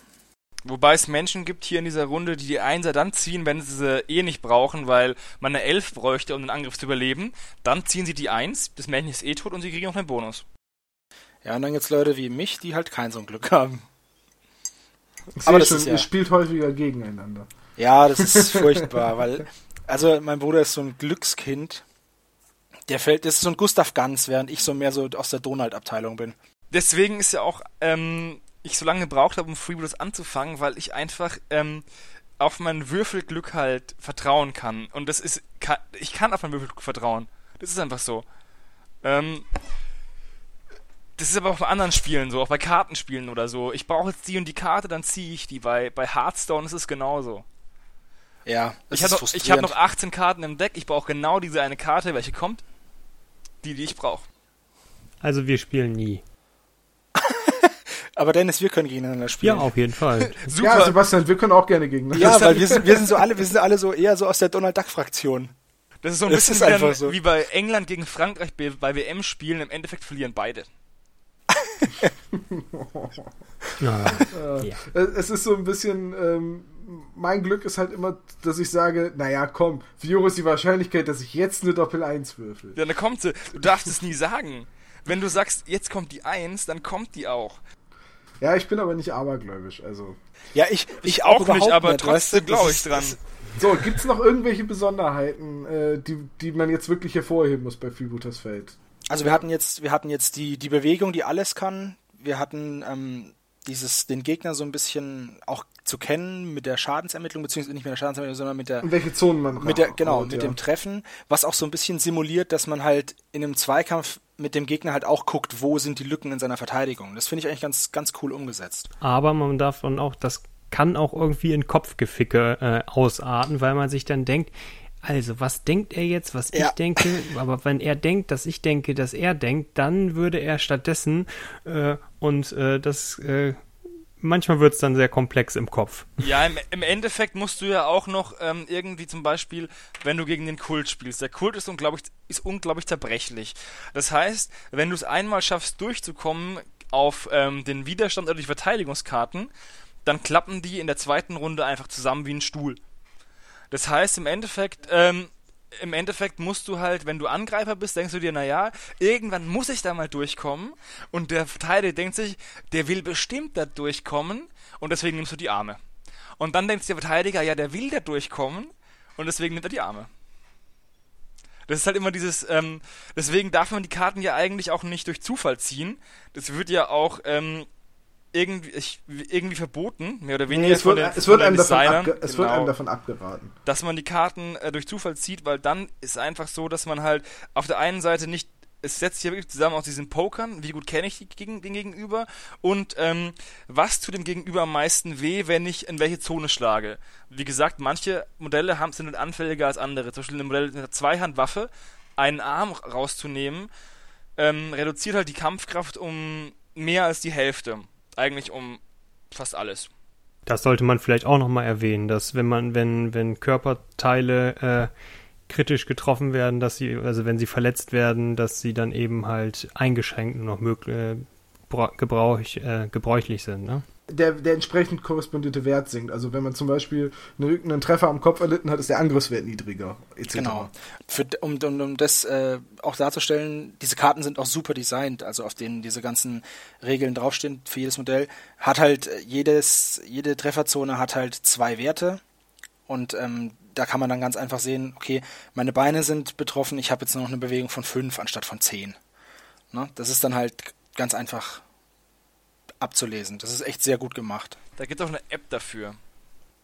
Wobei es Menschen gibt hier in dieser Runde, die die Einser dann ziehen, wenn sie sie eh nicht brauchen, weil man eine Elf bräuchte, um den Angriff zu überleben. Dann ziehen sie die Eins, das Männchen ist eh tot und sie kriegen noch einen Bonus. Ja, und dann gibt's Leute wie mich, die halt kein so ein Glück haben. Ich Aber das schon, ist ja- ihr spielt häufiger gegeneinander. Ja, das ist furchtbar, weil, also mein Bruder ist so ein Glückskind. Der fällt, das ist so ein Gustav Ganz, während ich so mehr so aus der Donald-Abteilung bin. Deswegen ist ja auch, ähm, ich so lange gebraucht habe, um Freebooters anzufangen, weil ich einfach ähm, auf mein Würfelglück halt vertrauen kann. Und das ist, ka- ich kann auf mein Würfelglück vertrauen. Das ist einfach so. Ähm, das ist aber auch bei anderen Spielen so, auch bei Kartenspielen oder so. Ich brauche jetzt die und die Karte, dann ziehe ich die. Bei, bei Hearthstone ist es genauso. Ja, das Ich ist habe noch, ich hab noch 18 Karten im Deck, ich brauche genau diese eine Karte, welche kommt. Die, die ich brauche. Also wir spielen nie. Aber Dennis, wir können gegeneinander Ja, spielen. auf jeden Fall. Super. Ja, Sebastian, wir können auch gerne gegeneinander. Ja, weil wir sind, wir sind so alle, wir sind alle so eher so aus der Donald Duck Fraktion. Das ist so ein Das bisschen wie, dann, so. wie bei England gegen Frankreich bei, bei WM-Spielen. Im Endeffekt verlieren beide. Ja. Äh, Ja. Es ist so ein bisschen, ähm, mein Glück ist halt immer, dass ich sage, naja, komm, wie hoch ist die Wahrscheinlichkeit, dass ich jetzt eine Doppel 1 würfel? Ja, dann kommt sie. Du darfst es nie sagen. Wenn du sagst, jetzt kommt die Eins, dann kommt die auch. Ja, ich bin aber nicht abergläubisch, also. Ja, ich, ich, Ich auch, nicht, aber nicht, trotzdem glaube ich dran. So, gibt's noch irgendwelche Besonderheiten, äh, die, die man jetzt wirklich hervorheben muss bei Freebooters Fate? Also wir hatten jetzt, wir hatten jetzt die, die Bewegung, die alles kann. Wir hatten ähm, dieses, den Gegner so ein bisschen auch zu kennen mit der Schadensermittlung, beziehungsweise nicht mit der Schadensermittlung, sondern mit der, Und welche Zonen man mit der, genau, und mit ja. dem Treffen, was auch so ein bisschen simuliert, dass man halt in einem Zweikampf mit dem Gegner halt auch guckt, wo sind die Lücken in seiner Verteidigung. Das finde ich eigentlich ganz, ganz cool umgesetzt. Aber man darf dann auch, das kann auch irgendwie in Kopfgeficke äh, ausarten, weil man sich dann denkt, also was denkt er jetzt, was Ja. ich denke, aber wenn er denkt, dass ich denke, dass er denkt, dann würde er stattdessen äh, und äh, das äh, manchmal wird es dann sehr komplex im Kopf. Ja, im, im Endeffekt musst du ja auch noch ähm, irgendwie zum Beispiel, wenn du gegen den Kult spielst. Der Kult ist unglaublich, ist unglaublich zerbrechlich. Das heißt, wenn du es einmal schaffst durchzukommen, auf ähm, den Widerstand oder die Verteidigungskarten, dann klappen die in der zweiten Runde einfach zusammen wie ein Stuhl. Das heißt, im Endeffekt, ähm, im Endeffekt musst du halt, wenn du Angreifer bist, denkst du dir, naja, irgendwann muss ich da mal durchkommen. Und der Verteidiger denkt sich, der will bestimmt da durchkommen und deswegen nimmst du die Arme. Und dann denkt der Verteidiger, ja, der will da durchkommen und deswegen nimmt er die Arme. Das ist halt immer dieses, ähm, deswegen darf man die Karten ja eigentlich auch nicht durch Zufall ziehen. Das wird ja auch ähm, irgendwie, ich, irgendwie verboten, mehr oder weniger. Nee, es wird, den, es wird, einem, davon abge es genau, wird einem davon abgeraten. Dass man die Karten äh, durch Zufall zieht, weil dann ist einfach so, dass man halt auf der einen Seite nicht es setzt sich ja wirklich zusammen aus diesen Pokern, wie gut kenne ich die, den Gegenüber und ähm, was tut dem Gegenüber am meisten weh, wenn ich in welche Zone schlage. Wie gesagt, manche Modelle haben, sind halt anfälliger als andere. Zum Beispiel ein Modell mit einer Zweihandwaffe, einen Arm rauszunehmen, ähm, reduziert halt die Kampfkraft um mehr als die Hälfte. Eigentlich um fast alles. Das sollte man vielleicht auch nochmal erwähnen, dass wenn man, wenn, wenn Körperteile äh, kritisch getroffen werden, dass sie, also wenn sie verletzt werden, dass sie dann eben halt eingeschränkt nur noch möglich, äh, gebrauch, äh, gebräuchlich sind. Ne? Der, der entsprechend korrespondierte Wert sinkt. Also wenn man zum Beispiel einen, einen Treffer am Kopf erlitten hat, ist der Angriffswert niedriger. Etc. Genau. Für, um, um, um das äh, auch darzustellen, diese Karten sind auch super designt, also auf denen diese ganzen Regeln draufstehen für jedes Modell. Hat halt jedes, jede Trefferzone hat halt zwei Werte und ähm, da kann man dann ganz einfach sehen, okay, meine Beine sind betroffen, ich habe jetzt noch eine Bewegung von 5 anstatt von 10. Ne? Das ist dann halt ganz einfach abzulesen. Das ist echt sehr gut gemacht. Da gibt es auch eine App dafür.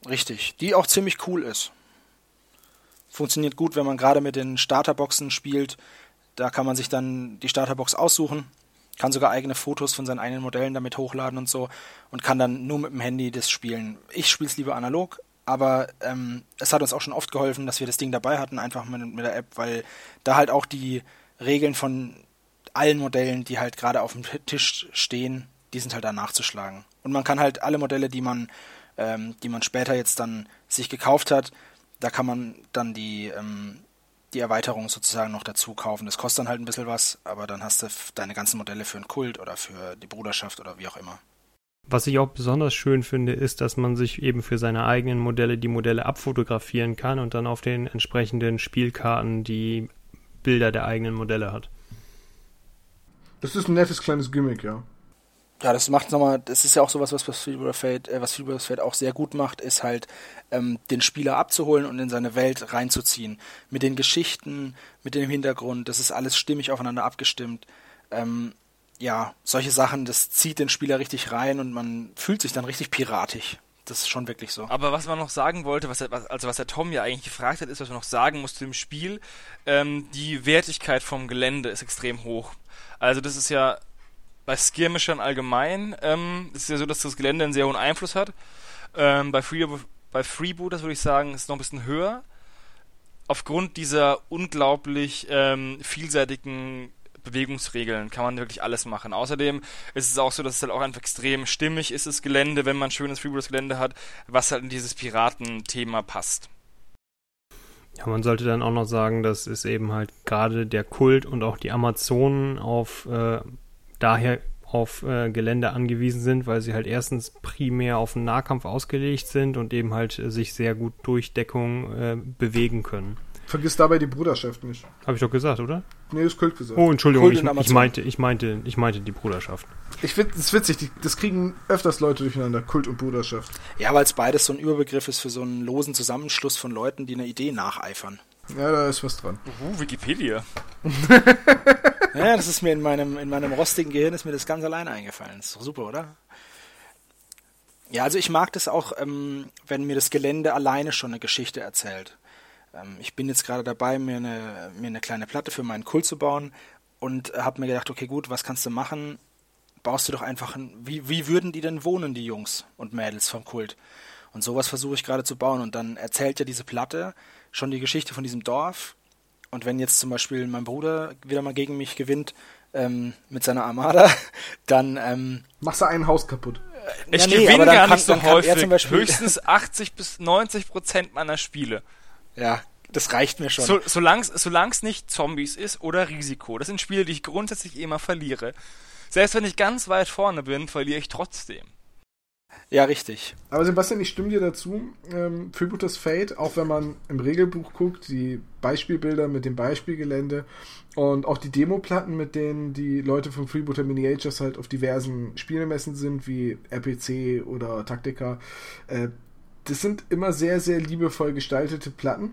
Richtig, die auch ziemlich cool ist. Funktioniert gut, wenn man gerade mit den Starterboxen spielt. Da kann man sich dann die Starterbox aussuchen, kann sogar eigene Fotos von seinen eigenen Modellen damit hochladen und so und kann dann nur mit dem Handy das spielen. Ich spiele es lieber analog, aber ähm, es hat uns auch schon oft geholfen, dass wir das Ding dabei hatten, einfach mit, mit der App, weil da halt auch die Regeln von allen Modellen, die halt gerade auf dem Tisch stehen, die sind halt da nachzuschlagen. Und man kann halt alle Modelle, die man, ähm, die man später jetzt dann sich gekauft hat, da kann man dann die, ähm, die Erweiterung sozusagen noch dazu kaufen. Das kostet dann halt ein bisschen was, aber dann hast du deine ganzen Modelle für einen Kult oder für die Bruderschaft oder wie auch immer. Was ich auch besonders schön finde, ist, dass man sich eben für seine eigenen Modelle die Modelle abfotografieren kann und dann auf den entsprechenden Spielkarten die Bilder der eigenen Modelle hat. Das ist ein nettes kleines Gimmick, ja. Ja, das macht nochmal, das ist ja auch sowas, was äh, was Freebird Fate auch sehr gut macht, ist halt, ähm, den Spieler abzuholen und in seine Welt reinzuziehen. Mit den Geschichten, mit dem Hintergrund, das ist alles stimmig aufeinander abgestimmt. Ähm, ja, solche Sachen, das zieht den Spieler richtig rein und man fühlt sich dann richtig piratisch. Das ist schon wirklich so. Aber was man noch sagen wollte, was, also was der Tom ja eigentlich gefragt hat, ist, was man noch sagen muss zu dem Spiel, ähm, die Wertigkeit vom Gelände ist extrem hoch. Also das ist ja bei Skirmishern allgemein, ähm, ist ja so, dass das Gelände einen sehr hohen Einfluss hat. Ähm, bei, Free, bei Freebooters würde ich sagen, ist es noch ein bisschen höher. Aufgrund dieser unglaublich ähm, vielseitigen Bewegungsregeln kann man wirklich alles machen. Außerdem ist es auch so, dass es halt auch einfach extrem stimmig ist, das Gelände, wenn man schönes Freebooters-Gelände hat, was halt in dieses Piratenthema passt. Ja, man sollte dann auch noch sagen, dass es eben halt gerade der Kult und auch die Amazonen auf äh, daher auf äh, Gelände angewiesen sind, weil sie halt erstens primär auf den Nahkampf ausgelegt sind und eben halt äh, sich sehr gut durch Deckung äh, bewegen können. Vergiss dabei die Bruderschaft nicht. Habe ich doch gesagt, oder? Nee, das Kult gesagt. Oh, Entschuldigung, ich, ich, meinte, ich, meinte, ich meinte die Bruderschaft. Ich finde es witzig, die, das kriegen öfters Leute durcheinander, Kult und Bruderschaft. Ja, weil es beides so ein Überbegriff ist für so einen losen Zusammenschluss von Leuten, die einer Idee nacheifern. Ja, da ist was dran. Uh, Wikipedia. ja, das ist mir in meinem, in meinem rostigen Gehirn ist mir das ganz alleine eingefallen. Das ist doch super, oder? Ja, also ich mag das auch, ähm, wenn mir das Gelände alleine schon eine Geschichte erzählt. Ähm, ich bin jetzt gerade dabei, mir eine, mir eine kleine Platte für meinen Kult zu bauen und habe mir gedacht, okay, gut, was kannst du machen? Baust du doch einfach, ein, wie, wie würden die denn wohnen, die Jungs und Mädels vom Kult? Und sowas versuche ich gerade zu bauen. Und dann erzählt ja diese Platte schon die Geschichte von diesem Dorf. Und wenn jetzt zum Beispiel mein Bruder wieder mal gegen mich gewinnt ähm, mit seiner Armada, dann ähm, machst du ein Haus kaputt. Ich ja, nee, gewinne gar nicht so häufig. Höchstens 80 bis 90 Prozent meiner Spiele. Ja, das reicht mir schon. So, solange es nicht Zombies ist oder Risiko. Das sind Spiele, die ich grundsätzlich immer verliere. Selbst wenn ich ganz weit vorne bin, verliere ich trotzdem. Ja, richtig. Aber Sebastian, ich stimme dir dazu. Ähm, Freebooters Fate, auch wenn man im Regelbuch guckt, die Beispielbilder mit dem Beispielgelände und auch die Demoplatten, mit denen die Leute von Freebooter Miniatures halt auf diversen Spielemessen sind, wie RPC oder Taktika, äh, das sind immer sehr, sehr liebevoll gestaltete Platten.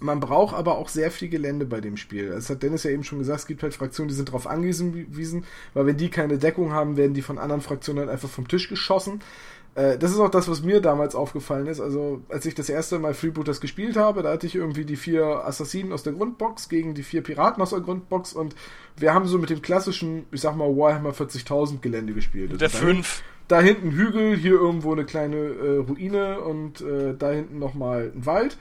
Man braucht aber auch sehr viel Gelände bei dem Spiel. Das hat Dennis ja eben schon gesagt, es gibt halt Fraktionen, die sind darauf angewiesen, weil wenn die keine Deckung haben, werden die von anderen Fraktionen halt einfach vom Tisch geschossen. Äh, das ist auch das, was mir damals aufgefallen ist. Also, als ich das erste Mal Freebooters gespielt habe, da hatte ich irgendwie die vier Assassinen aus der Grundbox gegen die vier Piraten aus der Grundbox und wir haben so mit dem klassischen, ich sag mal, Warhammer 40.000 Gelände gespielt. Also der fünf. Da hinten Hügel, hier irgendwo eine kleine äh, Ruine und äh, da hinten nochmal ein Wald.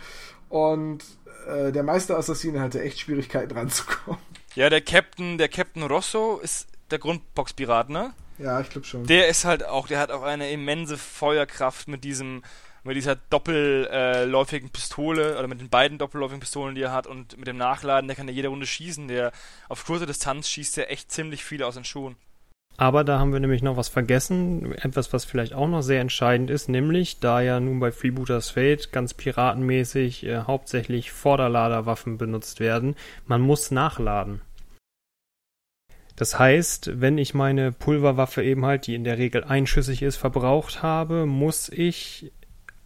Und äh, der Meisterassassine hatte echt Schwierigkeiten ranzukommen. Ja, der Captain, der Captain Rosso ist der Grundbox-Pirat, ne? Ja, ich glaube schon. Der ist halt auch, der hat auch eine immense Feuerkraft mit diesem, mit dieser doppelläufigen Pistole oder mit den beiden doppelläufigen Pistolen, die er hat und mit dem Nachladen, der kann ja jede Runde schießen. Der auf kurze Distanz schießt der echt ziemlich viel aus den Schuhen. Aber da haben wir nämlich noch was vergessen, etwas, was vielleicht auch noch sehr entscheidend ist, nämlich da ja nun bei Freebooters Fate ganz piratenmäßig äh, hauptsächlich Vorderladerwaffen benutzt werden, man muss nachladen. Das heißt, wenn ich meine Pulverwaffe eben halt, die in der Regel einschüssig ist, verbraucht habe, muss ich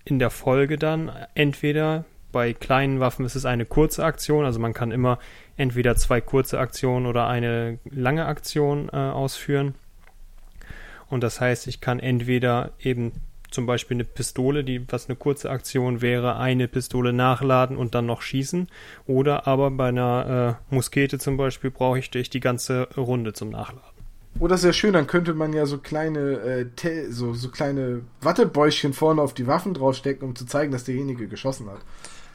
in der Folge dann entweder bei kleinen Waffen ist es eine kurze Aktion, also man kann immer entweder zwei kurze Aktionen oder eine lange Aktion äh, ausführen. Und das heißt, ich kann entweder eben zum Beispiel eine Pistole, die was eine kurze Aktion wäre, eine Pistole nachladen und dann noch schießen. Oder aber bei einer äh, Muskete zum Beispiel brauche ich die ganze Runde zum Nachladen. Oh, das ist ja schön, dann könnte man ja so kleine, äh, so, so kleine Wattebäuschen vorne auf die Waffen draufstecken, um zu zeigen, dass derjenige geschossen hat.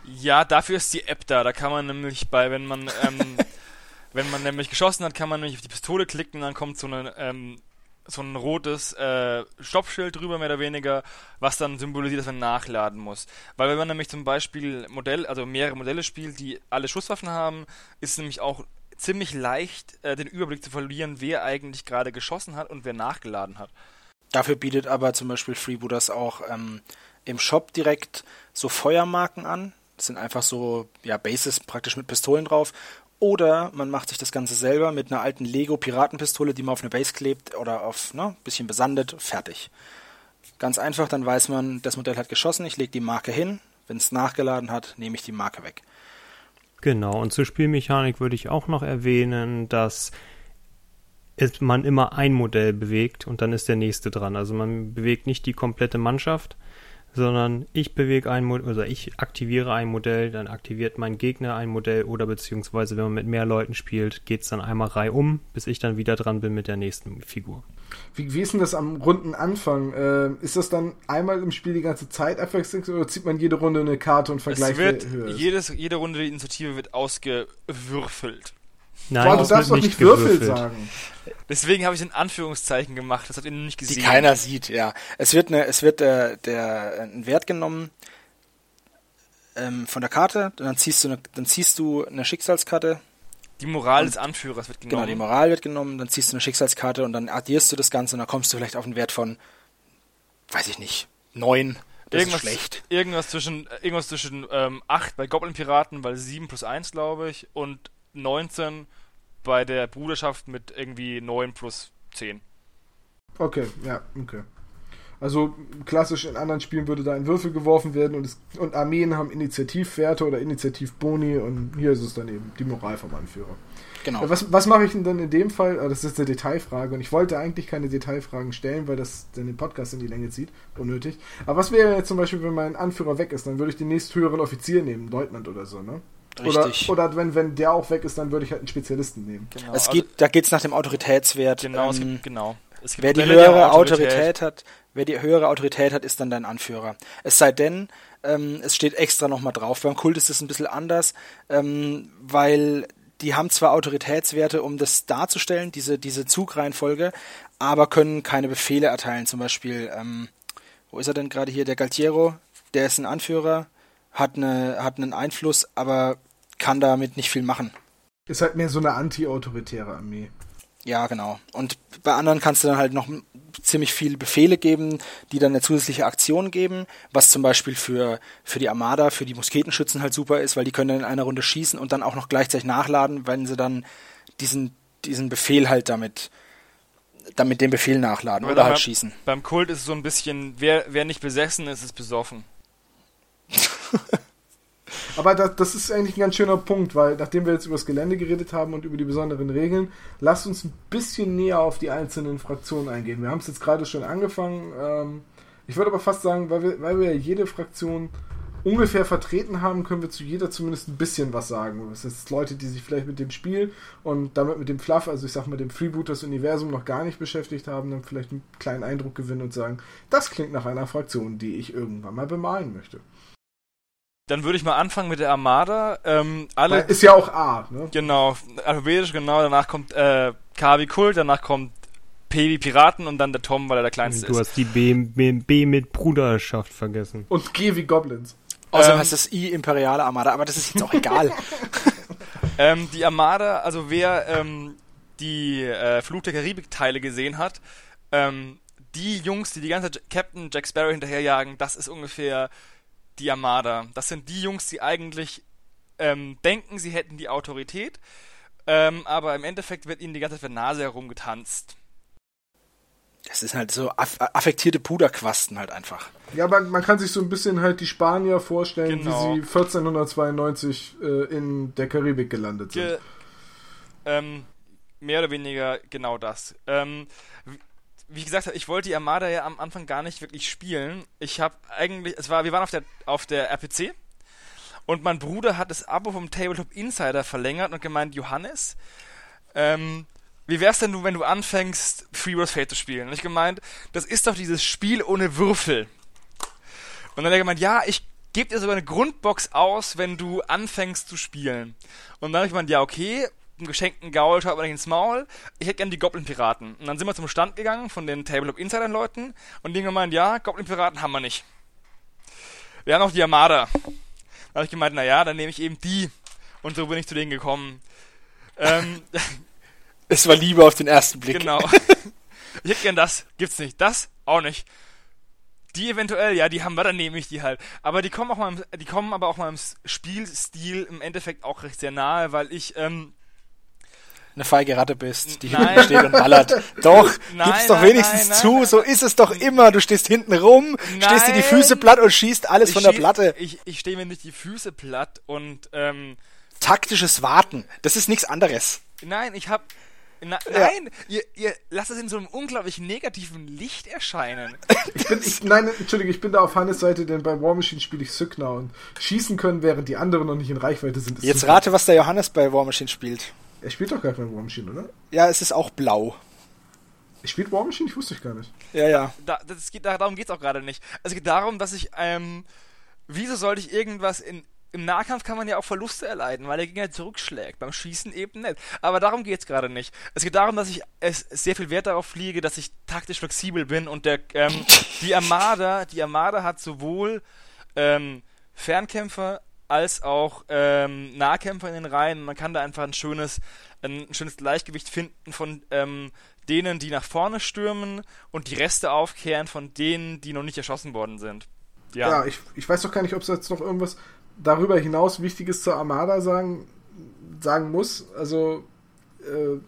Ja, dafür ist die App da. Da kann man nämlich bei, wenn man, ähm, wenn man nämlich geschossen hat, kann man nämlich auf die Pistole klicken, dann kommt so eine, ähm, so ein rotes äh, Stoppschild drüber, mehr oder weniger, was dann symbolisiert, dass man nachladen muss. Weil wenn man nämlich zum Beispiel Modell, also mehrere Modelle spielt, die alle Schusswaffen haben, ist nämlich auch ziemlich leicht, äh, den Überblick zu verlieren, wer eigentlich gerade geschossen hat und wer nachgeladen hat. Dafür bietet aber zum Beispiel Freebooters auch ähm, im Shop direkt so Feuermarken an, das sind einfach so ja, Bases praktisch mit Pistolen drauf. Oder man macht sich das Ganze selber mit einer alten Lego-Piratenpistole, die man auf eine Base klebt oder auf ne, bisschen besandet, fertig. Ganz einfach, dann weiß man, das Modell hat geschossen, ich lege die Marke hin. Wenn es nachgeladen hat, nehme ich die Marke weg. Genau, und zur Spielmechanik würde ich auch noch erwähnen, dass man immer ein Modell bewegt und dann ist der nächste dran. Also man bewegt nicht die komplette Mannschaft, sondern ich bewege ein Modell, also ich aktiviere ein Modell, dann aktiviert mein Gegner ein Modell oder beziehungsweise wenn man mit mehr Leuten spielt, geht es dann einmal reihum, bis ich dann wieder dran bin mit der nächsten Figur. Wie, wie ist denn das am runden Anfang? Äh, ist das dann einmal im Spiel die ganze Zeit abwechselnd oder zieht man jede Runde eine Karte und vergleicht? Es wird, jedes, jede Runde die Initiative wird ausgewürfelt. Nein, Boah, du darfst doch nicht Würfel sagen. Deswegen habe ich in Anführungszeichen gemacht. Das habt ihr noch nicht gesehen. Die keiner sieht, ja. Es wird, eine, es wird äh, der, ein Wert genommen ähm, von der Karte. Dann ziehst, du eine, dann ziehst du eine Schicksalskarte. Die Moral des Anführers wird genommen. Genau, die Moral wird genommen. Dann ziehst du eine Schicksalskarte und dann addierst du das Ganze und dann kommst du vielleicht auf einen Wert von, weiß ich nicht, neun. Das irgendwas, ist schlecht. Irgendwas zwischen, irgendwas zwischen ähm, 8 bei Goblin-Piraten, weil 7 plus 1, glaube ich, und 19 bei der Bruderschaft mit irgendwie 9 plus 10. Okay, ja, okay. Also klassisch in anderen Spielen würde da ein Würfel geworfen werden und, es, und Armeen haben Initiativwerte oder Initiativboni und hier ist es dann eben die Moral vom Anführer. Genau. Was, was mache ich denn dann in dem Fall? Ah, das ist eine Detailfrage und ich wollte eigentlich keine Detailfragen stellen, weil das dann den Podcast in die Länge zieht. Unnötig. Aber was wäre jetzt zum Beispiel, wenn mein Anführer weg ist? Dann würde ich den nächsthöheren Offizier nehmen, Leutnant oder so, ne? Richtig. Oder, oder wenn, wenn der auch weg ist, dann würde ich halt einen Spezialisten nehmen. Genau. Es geht, also, da geht es nach dem Autoritätswert. Genau, ähm, es gibt, genau. Es gibt wer die höhere Autorität. Autorität. hat, wer die höhere Autorität hat, ist dann dein Anführer. Es sei denn, ähm, es steht extra nochmal drauf. Beim Kult ist es ein bisschen anders, ähm, weil die haben zwar Autoritätswerte, um das darzustellen, diese, diese Zugreihenfolge, aber können keine Befehle erteilen. Zum Beispiel, ähm, wo ist er denn gerade hier? Der Galtiero, der ist ein Anführer, hat, eine, hat einen Einfluss, aber kann damit nicht viel machen. Ist halt mehr so eine anti-autoritäre Armee. Ja, genau. Und bei anderen kannst du dann halt noch ziemlich viele Befehle geben, die dann eine zusätzliche Aktion geben, was zum Beispiel für, für die Armada, für die Musketenschützen halt super ist, weil die können dann in einer Runde schießen und dann auch noch gleichzeitig nachladen, wenn sie dann diesen, diesen Befehl halt damit, damit den Befehl nachladen oder, oder halt beim, schießen. Beim Kult ist es so ein bisschen, wer, wer nicht besessen ist, ist besoffen. Aber das, das, ist eigentlich ein ganz schöner Punkt, weil nachdem wir jetzt über das Gelände geredet haben und über die besonderen Regeln, lasst uns ein bisschen näher auf die einzelnen Fraktionen eingehen. Wir haben es jetzt gerade schon angefangen. Ähm, ich würde aber fast sagen, weil wir, weil wir jede Fraktion ungefähr vertreten haben, können wir zu jeder zumindest ein bisschen was sagen. Das ist Leute, die sich vielleicht mit dem Spiel und damit mit dem Fluff, also ich sag mal dem Freebooters-Universum noch gar nicht beschäftigt haben, dann vielleicht einen kleinen Eindruck gewinnen und sagen, das klingt nach einer Fraktion, die ich irgendwann mal bemalen möchte. Dann würde ich mal anfangen mit der Armada. Ähm, alle Weil ist ja auch A, ne? Genau, alphabetisch, genau. Danach kommt äh, K wie Kult, danach kommt P wie Piraten und dann der Tom, weil er der kleinste du ist. Du hast die B, B, B, mit Bruderschaft vergessen. Und G wie Goblins. Außerdem ähm, heißt das I Imperiale Armada, aber das ist jetzt auch egal. ähm, die Armada, also wer ähm, die äh, Flut der Karibik-Teile gesehen hat, ähm, die Jungs, die die ganze Zeit Captain Jack Sparrow hinterherjagen, das ist ungefähr die Armada. Das sind die Jungs, die eigentlich ähm, denken, sie hätten die Autorität, ähm, aber im Endeffekt wird ihnen die ganze Zeit für Nase herumgetanzt. Das ist halt so aff affektierte Puderquasten halt einfach. Ja, aber man kann sich so ein bisschen halt die Spanier vorstellen, genau. wie sie 1492 äh, in der Karibik gelandet sind. Ge ähm, mehr oder weniger genau das. Ähm, wie gesagt, ich wollte die Armada ja am Anfang gar nicht wirklich spielen. Ich habe eigentlich, es war, wir waren auf der auf der RPC und mein Bruder hat das Abo vom Tabletop Insider verlängert und gemeint, Johannes, ähm, wie wär's denn du, wenn du anfängst, Freeworld Fate zu spielen? Und ich gemeint, das ist doch dieses Spiel ohne Würfel. Und dann hat er gemeint, ja, ich gebe dir sogar eine Grundbox aus, wenn du anfängst zu spielen. Und dann habe ich gemeint, ja, okay, einen geschenkten Gaul schaut man nicht ins Maul. Ich hätte gerne die Goblin-Piraten. Und dann sind wir zum Stand gegangen von den Tabletop Insider-Leuten und die haben gemeint, ja, Goblin-Piraten haben wir nicht. Wir haben noch die Armada. Da habe ich gemeint, naja, dann nehme ich eben die. Und so bin ich zu denen gekommen. Ähm, es war Liebe auf den ersten Blick. Genau. Ich hätte gern das. Gibt's nicht. Das? Auch nicht. Die eventuell, ja, die haben wir, dann nehme ich die halt. Aber die kommen auch mal, die kommen aber auch mal im Spielstil im Endeffekt auch recht sehr nahe, weil ich, ähm, eine feige Ratte bist, die nein. hinten steht und ballert. Doch, nein, gib's doch nein, wenigstens zu, so ist es doch immer. Du stehst hinten rum, stehst dir die Füße platt und schießt alles ich von der Platte. Ich, ich stehe mir nicht die Füße platt und ähm, taktisches Warten, das ist nichts anderes. Nein, ich hab na, ja. Nein, ihr, ihr lasst es in so einem unglaublich negativen Licht erscheinen. Ich bin, ich, nein, entschuldige, ich bin da auf Hannes Seite, denn bei War Machine spiele ich Sykna und schießen können, während die anderen noch nicht in Reichweite sind. Jetzt super. rate, was der Johannes bei War Machine spielt. Er spielt doch gar kein War Machine, oder? Ja, es ist auch blau. Ich spiele War Machine? Ich wusste ich gar nicht. Ja, ja. Da, das geht, darum geht es auch gerade nicht. Es geht darum, dass ich, ähm, wieso sollte ich irgendwas in, im Nahkampf kann man ja auch Verluste erleiden, weil der Gegner zurückschlägt. Beim Schießen eben nicht. Aber darum geht es gerade nicht. Es geht darum, dass ich es sehr viel Wert darauf fliege, dass ich taktisch flexibel bin und der, ähm, die Armada, die Armada hat sowohl ähm, Fernkämpfer als auch ähm, Nahkämpfer in den Reihen. Man kann da einfach ein schönes, ein schönes Gleichgewicht finden von ähm, denen, die nach vorne stürmen und die Reste aufkehren von denen, die noch nicht erschossen worden sind. Ja, ja ich, ich weiß doch gar nicht, ob es jetzt noch irgendwas darüber hinaus Wichtiges zur Armada sagen, sagen muss. Also äh,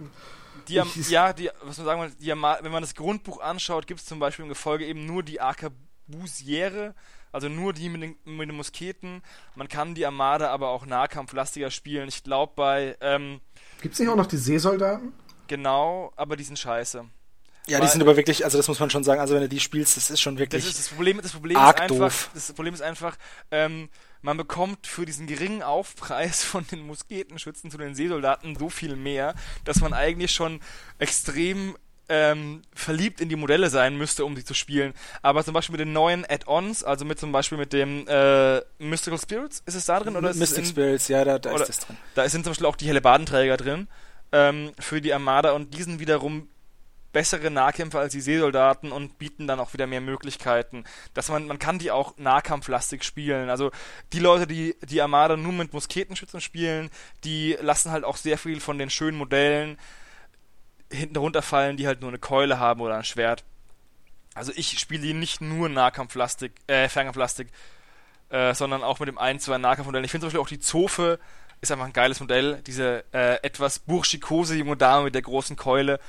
die, ja, die, was man sagen will, die, wenn man das Grundbuch anschaut, gibt es zum Beispiel im Gefolge eben nur die Arcabusiere, also nur die mit den, mit den Musketen. Man kann die Armada aber auch nahkampflastiger spielen. Ich glaube bei. Ähm, Gibt es nicht auch noch die Seesoldaten? Genau, aber die sind scheiße. Ja, Weil, die sind aber wirklich, also das muss man schon sagen, also wenn du die spielst, das ist schon wirklich. Das, ist das Problem, das Problem ist einfach, doof. das Problem ist einfach, ähm, man bekommt für diesen geringen Aufpreis von den Musketenschützen zu den Seesoldaten so viel mehr, dass man eigentlich schon extrem ähm, verliebt in die Modelle sein müsste, um sie zu spielen. Aber zum Beispiel mit den neuen Add-ons, also mit zum Beispiel mit dem äh, Mystical Spirits, ist es da drin? Oder Mystic Spirits, ja, da, da ist es drin. Da sind zum Beispiel auch die Hellebadenträger drin ähm, für die Armada und diesen wiederum bessere Nahkämpfer als die Seesoldaten und bieten dann auch wieder mehr Möglichkeiten. Dass man, man kann die auch nahkampflastig spielen. Also die Leute, die die Armada nur mit Musketenschützen spielen, die lassen halt auch sehr viel von den schönen Modellen hinten runterfallen, die halt nur eine Keule haben oder ein Schwert. Also ich spiele die nicht nur Nahkampflastik, äh, Fernkampflastik, äh, sondern auch mit dem ein, zwei Nahkampfmodellen. Ich finde zum Beispiel auch die Zofe ist einfach ein geiles Modell. Diese äh, etwas burschikose junge Dame mit der großen Keule.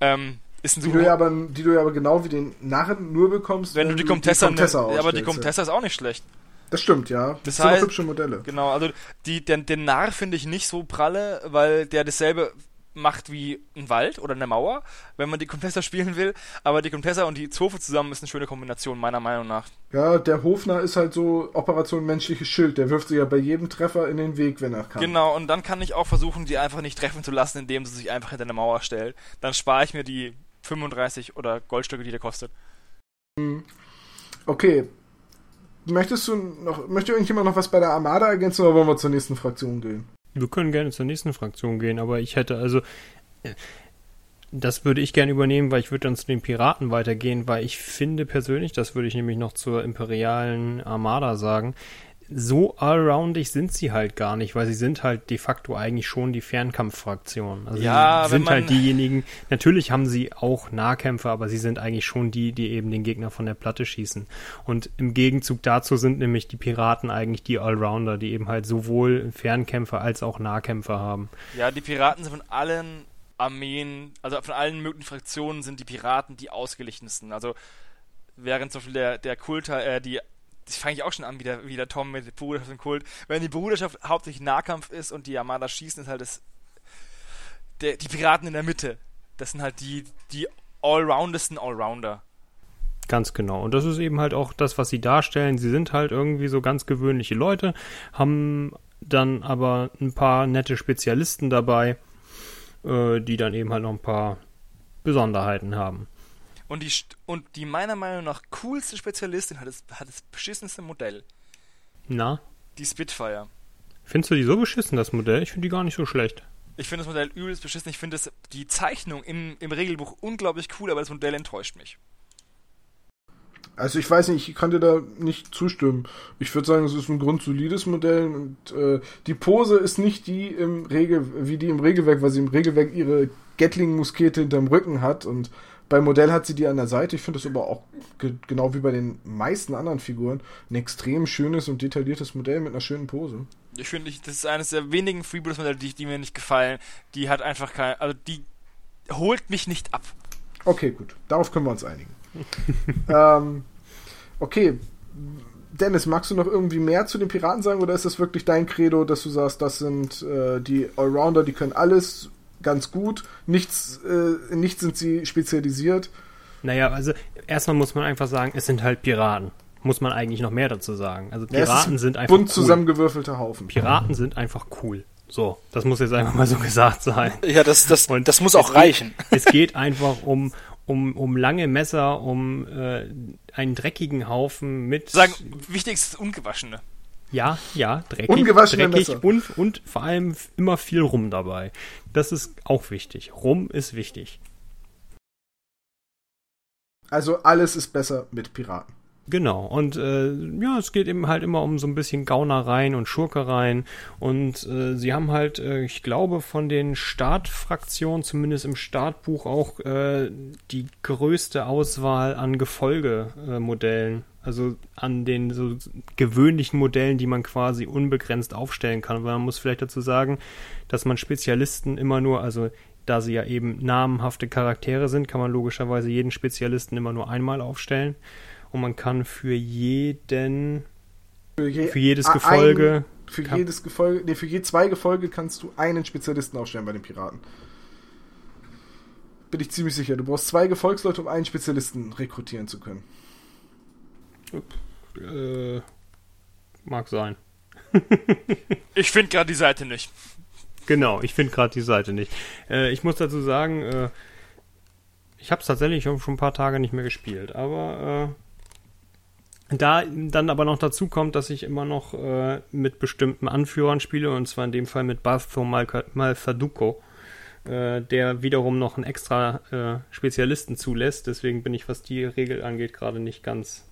Ähm, ist ein die, du ja aber, die du ja aber genau wie den Narren nur bekommst, wenn, wenn du die Comtessa, die Comtessa ne, Aber die Comtessa ist auch nicht schlecht. Das stimmt, ja. Das, das heißt, sind hübsche Modelle. Genau, also die, den, den Narr finde ich nicht so pralle, weil der dasselbe macht wie ein Wald oder eine Mauer, wenn man die Kompressor spielen will. Aber die Kompressor und die Zofe zusammen ist eine schöne Kombination, meiner Meinung nach. Ja, der Hofner ist halt so Operation menschliches Schild. Der wirft sie ja bei jedem Treffer in den Weg, wenn er kann. Genau, und dann kann ich auch versuchen, die einfach nicht treffen zu lassen, indem sie sich einfach hinter eine Mauer stellt. Dann spare ich mir die 35 oder Goldstücke, die der kostet. Hm. Okay. Möchtest du noch, möchte irgendjemand noch was bei der Armada ergänzen oder wollen wir zur nächsten Fraktion gehen? Wir können gerne zur nächsten Fraktion gehen, aber ich hätte also. Äh, das würde ich gerne übernehmen, weil ich würde dann zu den Piraten weitergehen, weil ich finde persönlich, das würde ich nämlich noch zur imperialen Armada sagen, so allroundig sind sie halt gar nicht, weil sie sind halt de facto eigentlich schon die Fernkampffraktion. Also ja, sie sind halt diejenigen, natürlich haben sie auch Nahkämpfer, aber sie sind eigentlich schon die, die eben den Gegner von der Platte schießen. Und im Gegenzug dazu sind nämlich die Piraten eigentlich die Allrounder, die eben halt sowohl Fernkämpfer als auch Nahkämpfer haben. Ja, die Piraten sind von allen Armeen, also von allen möglichen Fraktionen sind die Piraten die ausgeglichenesten. Also während zum Beispiel der, der Kult, äh, die das fange ich auch schon an, wie der, wie der Tom mit Bruderschaft und Kult. Wenn die Bruderschaft hauptsächlich Nahkampf ist und die Armada schießen, ist halt das. Der, die Piraten in der Mitte. Das sind halt die, die allroundesten Allrounder. Ganz genau. Und das ist eben halt auch das, was sie darstellen. Sie sind halt irgendwie so ganz gewöhnliche Leute, haben dann aber ein paar nette Spezialisten dabei, äh, die dann eben halt noch ein paar Besonderheiten haben. Und die, und die meiner Meinung nach coolste Spezialistin hat das, hat das beschissenste Modell. Na? Die Spitfire. Findest du die so beschissen, das Modell? Ich finde die gar nicht so schlecht. Ich finde das Modell übelst beschissen. Ich finde die Zeichnung im, im Regelbuch unglaublich cool, aber das Modell enttäuscht mich. Also ich weiß nicht, ich kann dir da nicht zustimmen. Ich würde sagen, es ist ein grundsolides Modell und äh, die Pose ist nicht die im Regel, wie die im Regelwerk, weil sie im Regelwerk ihre Gatling-Muskete hinterm Rücken hat und beim Modell hat sie die an der Seite. Ich finde das aber auch ge genau wie bei den meisten anderen Figuren ein extrem schönes und detailliertes Modell mit einer schönen Pose. Ich finde, das ist eines der wenigen Freebooters-Modelle, die, die, mir nicht gefallen. Die hat einfach kein, also die holt mich nicht ab. Okay, gut. Darauf können wir uns einigen. ähm, okay. Dennis, magst du noch irgendwie mehr zu den Piraten sagen oder ist das wirklich dein Credo, dass du sagst, das sind äh, die Allrounder, die können alles ganz gut. Nichts, äh, nichts sind sie spezialisiert. Naja, also erstmal muss man einfach sagen, es sind halt Piraten. Muss man eigentlich noch mehr dazu sagen. Also Piraten ja, sind einfach. Bunt cool. zusammengewürfelte Haufen. Piraten sind einfach cool. So, das muss jetzt einfach mal so gesagt sein. Ja, das, das, Und das muss auch reichen. es geht einfach um, um, um lange Messer, um äh, einen dreckigen Haufen mit. Sagen, wichtig ist das Ungewaschene. Ja, ja, dreckig, Ungewaschene dreckig Messer. und, und vor allem immer viel Rum dabei. Das ist auch wichtig. Rum ist wichtig. Also alles ist besser mit Piraten. Genau, und äh, ja, es geht eben halt immer um so ein bisschen Gaunereien und Schurkereien. Und äh, sie haben halt, äh, ich glaube, von den Startfraktionen, zumindest im Startbuch, auch äh, die größte Auswahl an Gefolgemodellen. Also an den so gewöhnlichen Modellen, die man quasi unbegrenzt aufstellen kann. Weil man muss vielleicht dazu sagen, dass man Spezialisten immer nur, also da sie ja eben namenhafte Charaktere sind, kann man logischerweise jeden Spezialisten immer nur einmal aufstellen. Und man kann für jeden, für, je, für jedes Gefolge. Ein, für jedes Gefolge, nee, für je zwei Gefolge kannst du einen Spezialisten aufstellen bei den Piraten. Bin ich ziemlich sicher. Du brauchst zwei Gefolgsleute, um einen Spezialisten rekrutieren zu können. Äh, mag sein. ich finde gerade die Seite nicht. Genau, ich finde gerade die Seite nicht. Äh, ich muss dazu sagen, äh, ich habe es tatsächlich schon ein paar Tage nicht mehr gespielt, aber äh, da dann aber noch dazu kommt, dass ich immer noch äh, mit bestimmten Anführern spiele, und zwar in dem Fall mit Bartho Malfaduko, äh, der wiederum noch einen extra äh, Spezialisten zulässt. Deswegen bin ich, was die Regel angeht, gerade nicht ganz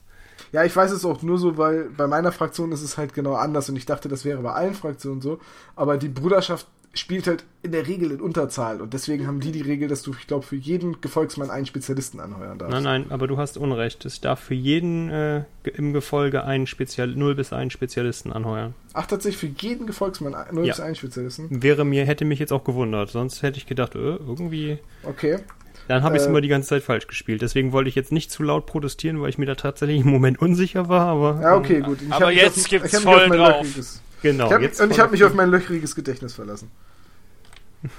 ja, ich weiß es auch nur so, weil bei meiner Fraktion ist es halt genau anders und ich dachte, das wäre bei allen Fraktionen so. Aber die Bruderschaft spielt halt in der Regel in Unterzahl und deswegen haben die die Regel, dass du, ich glaube, für jeden Gefolgsmann einen Spezialisten anheuern darfst. Nein, nein, aber du hast Unrecht. Es darf für jeden äh, im Gefolge einen Spezial 0 bis 1 Spezialisten anheuern. Ach, tatsächlich für jeden Gefolgsmann nur Ja. bis einen Spezialisten? Wäre mir, hätte mich jetzt auch gewundert. Sonst hätte ich gedacht, äh, irgendwie. Okay. Dann habe ich es Äh. immer die ganze Zeit falsch gespielt. Deswegen wollte ich jetzt nicht zu laut protestieren, weil ich mir da tatsächlich im Moment unsicher war, aber. Ja, okay, gut. Ich Aber jetzt gibt's hab mich voll drauf. löchriges- Genau. Ich hab, jetzt und ich habe mich auf mein löchriges Gedächtnis verlassen.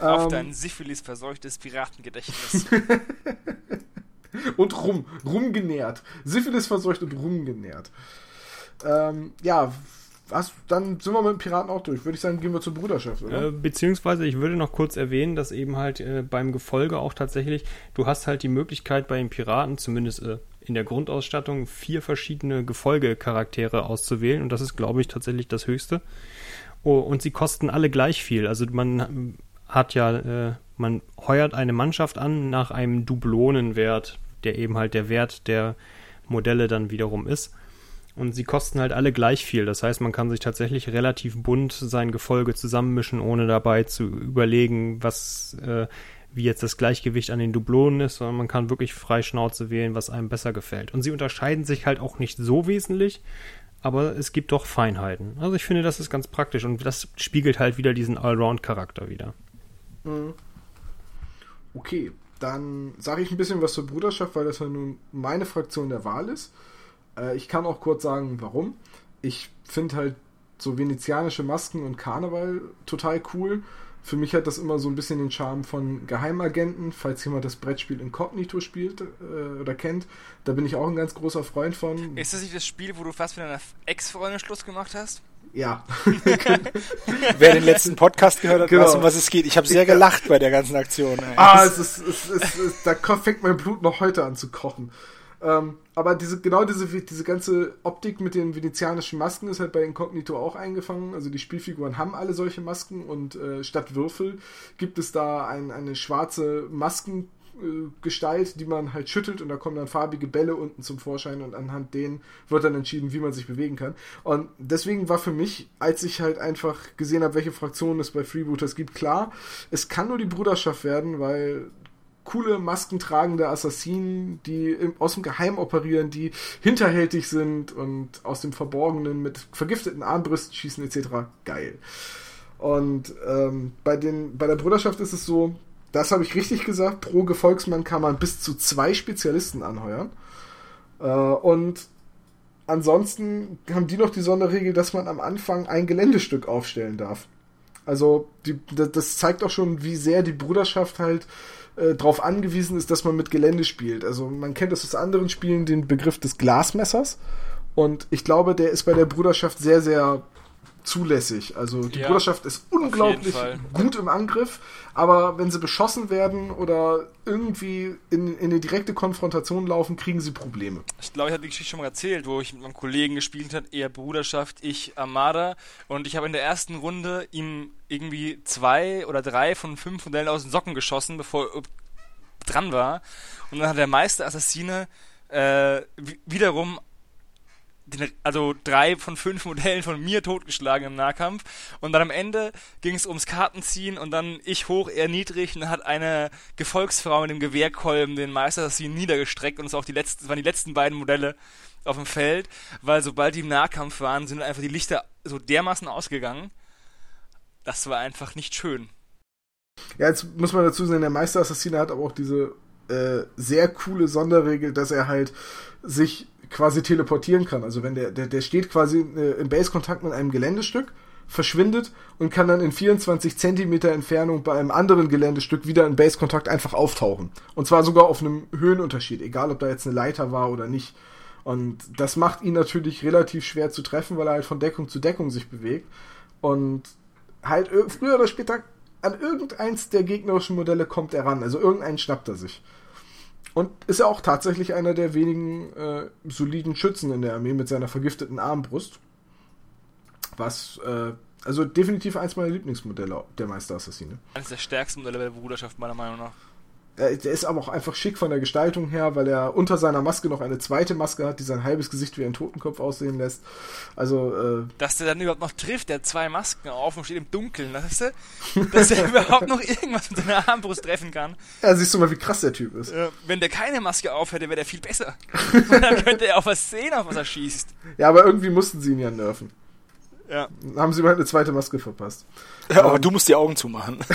Auf Ähm, dein Syphilis-verseuchtes Piratengedächtnis. Und rum, rumgenährt. Syphilis verseucht und rumgenährt. Ähm, ja, was, dann sind wir mit dem Piraten auch durch. Würde ich sagen, gehen wir zur Bruderschaft, oder? Äh, beziehungsweise ich würde noch kurz erwähnen, dass eben halt äh, beim Gefolge auch tatsächlich, du hast halt die Möglichkeit bei den Piraten, zumindest äh, in der Grundausstattung, vier verschiedene Gefolgecharaktere auszuwählen und das ist, glaube ich, tatsächlich das höchste. Oh, und sie kosten alle gleich viel. Also man hat ja, äh, man heuert eine Mannschaft an nach einem Dublonenwert, der eben halt der Wert der Modelle dann wiederum ist. Und sie kosten halt alle gleich viel. Das heißt, man kann sich tatsächlich relativ bunt sein Gefolge zusammenmischen, ohne dabei zu überlegen, was äh, wie jetzt das Gleichgewicht an den Dublonen ist, sondern man kann wirklich frei Schnauze wählen, was einem besser gefällt. Und sie unterscheiden sich halt auch nicht so wesentlich, aber es gibt doch Feinheiten. Also ich finde, das ist ganz praktisch und das spiegelt halt wieder diesen Allround-Charakter wieder. Okay, dann sage ich ein bisschen was zur Bruderschaft, weil das ja nun meine Fraktion der Wahl ist. Äh, ich kann auch kurz sagen, warum. Ich finde halt so venezianische Masken und Karneval total cool. Für mich hat das immer so ein bisschen den Charme von Geheimagenten, falls jemand das Brettspiel Incognito spielt äh, oder kennt. Da bin ich auch ein ganz großer Freund von. Ist das nicht das Spiel, wo du fast mit deiner Ex-Freundin Schluss gemacht hast? Ja. Wer den letzten Podcast gehört hat, Genau. weiß, um was es geht. Ich habe sehr gelacht bei der ganzen Aktion. Ey. Ah, es ist, es ist, es ist, da fängt mein Blut noch heute an zu kochen. Ähm, aber diese, genau diese, diese ganze Optik mit den venezianischen Masken ist halt bei Incognito auch eingefangen. Also die Spielfiguren haben alle solche Masken und äh, statt Würfel gibt es da ein, eine schwarze Maskengestalt, äh, die man halt schüttelt und da kommen dann farbige Bälle unten zum Vorschein und anhand denen wird dann entschieden, wie man sich bewegen kann. Und deswegen war für mich, als ich halt einfach gesehen habe, welche Fraktionen es bei Freebooters gibt, klar, es kann nur die Bruderschaft werden, weil coole maskentragende Assassinen, die im, aus dem Geheim operieren, die hinterhältig sind und aus dem Verborgenen mit vergifteten Armbrüsten schießen etc. Geil. Und ähm, bei, den, bei der Bruderschaft ist es so, das habe ich richtig gesagt, pro Gefolgsmann kann man bis zu zwei Spezialisten anheuern. Äh, und ansonsten haben die noch die Sonderregel, dass man am Anfang ein Geländestück aufstellen darf. Also die, das das zeigt auch schon, wie sehr die Bruderschaft halt äh, darauf angewiesen ist, dass man mit Gelände spielt. Also man kennt das aus anderen Spielen, den Begriff des Glasmessers. Und ich glaube, der ist bei der Bruderschaft sehr, sehr zulässig. Also die Ja, Bruderschaft ist unglaublich gut im Angriff, aber wenn sie beschossen werden oder irgendwie in, in eine direkte Konfrontation laufen, kriegen sie Probleme. Ich glaube, ich habe die Geschichte schon mal erzählt, wo ich mit meinem Kollegen gespielt habe, er Bruderschaft, ich Armada. Und ich habe in der ersten Runde ihm irgendwie zwei oder drei von fünf Modellen aus den Socken geschossen, bevor er dran war. Und dann hat der Meister Assassine äh, wi- wiederum den, also drei von fünf Modellen von mir totgeschlagen im Nahkampf. Und dann am Ende ging es ums Kartenziehen und dann ich hoch, er niedrig und dann hat eine Gefolgsfrau mit dem Gewehrkolben den Meister Assassin niedergestreckt und es auch die letzten, das waren die letzten beiden Modelle auf dem Feld, weil sobald die im Nahkampf waren, sind einfach die Lichter so dermaßen ausgegangen. Das war einfach nicht schön. Ja, jetzt muss man dazu sagen, der Meisterassassine hat aber auch diese äh, sehr coole Sonderregel, dass er halt sich quasi teleportieren kann. Also wenn der, der, der steht quasi äh, im Base-Kontakt mit einem Geländestück, verschwindet und kann dann in 24 Zentimeter Entfernung bei einem anderen Geländestück wieder in Base-Kontakt einfach auftauchen. Und zwar sogar auf einem Höhenunterschied, egal ob da jetzt eine Leiter war oder nicht. Und das macht ihn natürlich relativ schwer zu treffen, weil er halt von Deckung zu Deckung sich bewegt. Und halt ir- früher oder später an irgendeins der gegnerischen Modelle kommt er ran. Also irgendeinen schnappt er sich. Und ist ja auch tatsächlich einer der wenigen äh, soliden Schützen in der Armee mit seiner vergifteten Armbrust. Was, äh, also definitiv eins meiner Lieblingsmodelle der Meisterassassine. Eines der stärksten Modelle der Bruderschaft, meiner Meinung nach. Der ist aber auch einfach schick von der Gestaltung her, weil er unter seiner Maske noch eine zweite Maske hat, die sein halbes Gesicht wie ein Totenkopf aussehen lässt. Also, äh, Dass der dann überhaupt noch trifft, der hat zwei Masken auf und steht im Dunkeln, weißt du? Dass er überhaupt noch irgendwas mit seiner Armbrust treffen kann. Ja, siehst du mal, wie krass der Typ ist. Äh, wenn der keine Maske auf hätte, wäre der viel besser. Und dann könnte er auch was sehen, auf was er schießt. Ja, aber irgendwie mussten sie ihn ja nerven. Ja. Haben sie mal eine zweite Maske verpasst. Ja, aber du musst die Augen zumachen.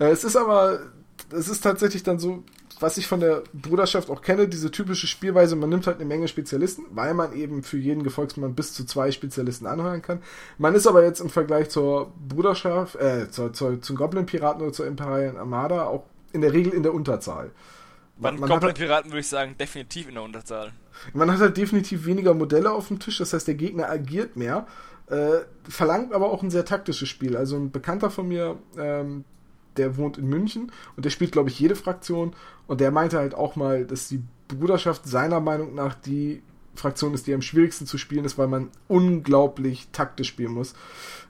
Äh, es ist aber, es ist tatsächlich dann so, was ich von der Bruderschaft auch kenne, diese typische Spielweise, man nimmt halt eine Menge Spezialisten, weil man eben für jeden Gefolgsmann bis zu zwei Spezialisten anheuern kann. Man ist aber jetzt im Vergleich zur Bruderschaft, äh, zur, zur, zum Goblin-Piraten oder zur Imperialen Armada auch in der Regel in der Unterzahl. Bei den Man hat- Goblin-Piraten würde ich sagen, definitiv in der Unterzahl. Man hat halt definitiv weniger Modelle auf dem Tisch, das heißt, der Gegner agiert mehr, äh, verlangt aber auch ein sehr taktisches Spiel. Also ein Bekannter von mir, ähm, der wohnt in München und der spielt, glaube ich, jede Fraktion und der meinte halt auch mal, dass die Bruderschaft seiner Meinung nach die Fraktion ist, die am schwierigsten zu spielen ist, weil man unglaublich taktisch spielen muss,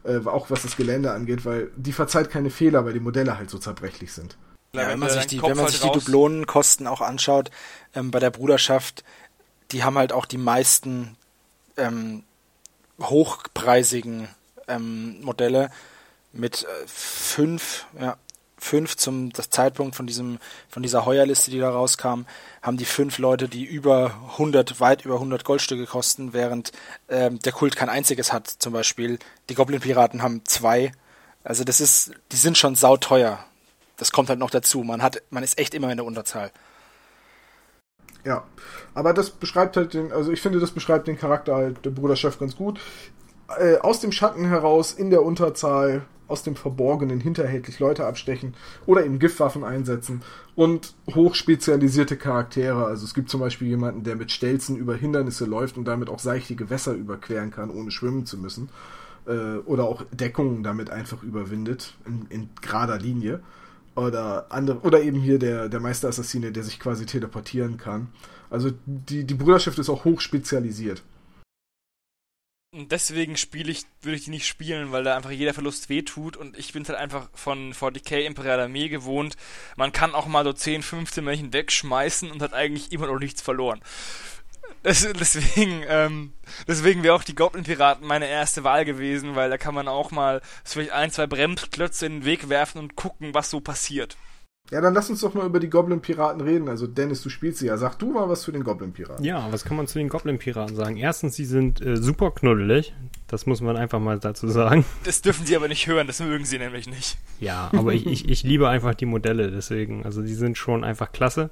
äh, auch was das Gelände angeht, weil die verzeiht keine Fehler, weil die Modelle halt so zerbrechlich sind. Ja, wenn man sich die, Kopf wenn man halt sich die Dublonenkosten auch anschaut, ähm, bei der Bruderschaft, die haben halt auch die meisten ähm, hochpreisigen ähm, Modelle mit äh, fünf, ja, fünf zum das Zeitpunkt von diesem von dieser Heuerliste, die da rauskam, haben die fünf Leute, die über 100, weit über 100 Goldstücke kosten, während ähm, der Kult kein einziges hat. Zum Beispiel die Goblin-Piraten haben zwei. Also das ist, die sind schon sauteuer. Das kommt halt noch dazu. Man hat, man ist echt immer in der Unterzahl. Ja, aber das beschreibt halt den, also ich finde, das beschreibt den Charakter halt der Bruderschaft ganz gut. Äh, aus dem Schatten heraus, in der Unterzahl, aus dem Verborgenen hinterhältlich Leute abstechen oder eben Giftwaffen einsetzen und hochspezialisierte Charaktere. Also es gibt zum Beispiel jemanden, der mit Stelzen über Hindernisse läuft und damit auch seichte Gewässer überqueren kann, ohne schwimmen zu müssen. Äh, oder auch Deckungen damit einfach überwindet, in, in gerader Linie oder andere oder eben hier der der Meisterassassine, der sich quasi teleportieren kann. Also die die Bruderschaft ist auch hoch spezialisiert. Und deswegen spiele ich, würde ich die nicht spielen, weil da einfach jeder Verlust wehtut und ich bin halt einfach von 40k Imperial Armee gewohnt. Man kann auch mal so 10, 15 Männchen wegschmeißen und hat eigentlich immer noch nichts verloren. Das, deswegen, ähm, deswegen wäre auch die Goblin-Piraten meine erste Wahl gewesen, weil da kann man auch mal so vielleicht ein, zwei Bremsklötze in den Weg werfen und gucken, was so passiert. Ja, dann lass uns doch mal über die Goblin Piraten reden. Also Dennis, du spielst sie ja. Sag du mal was zu den Goblin Piraten. Ja, was kann man zu den Goblin-Piraten sagen? Erstens, sie sind äh, super knuddelig. Das muss man einfach mal dazu sagen. Das dürfen sie aber nicht hören, das mögen sie nämlich nicht. Ja, aber ich, ich, ich liebe einfach die Modelle, deswegen. Also die sind schon einfach klasse.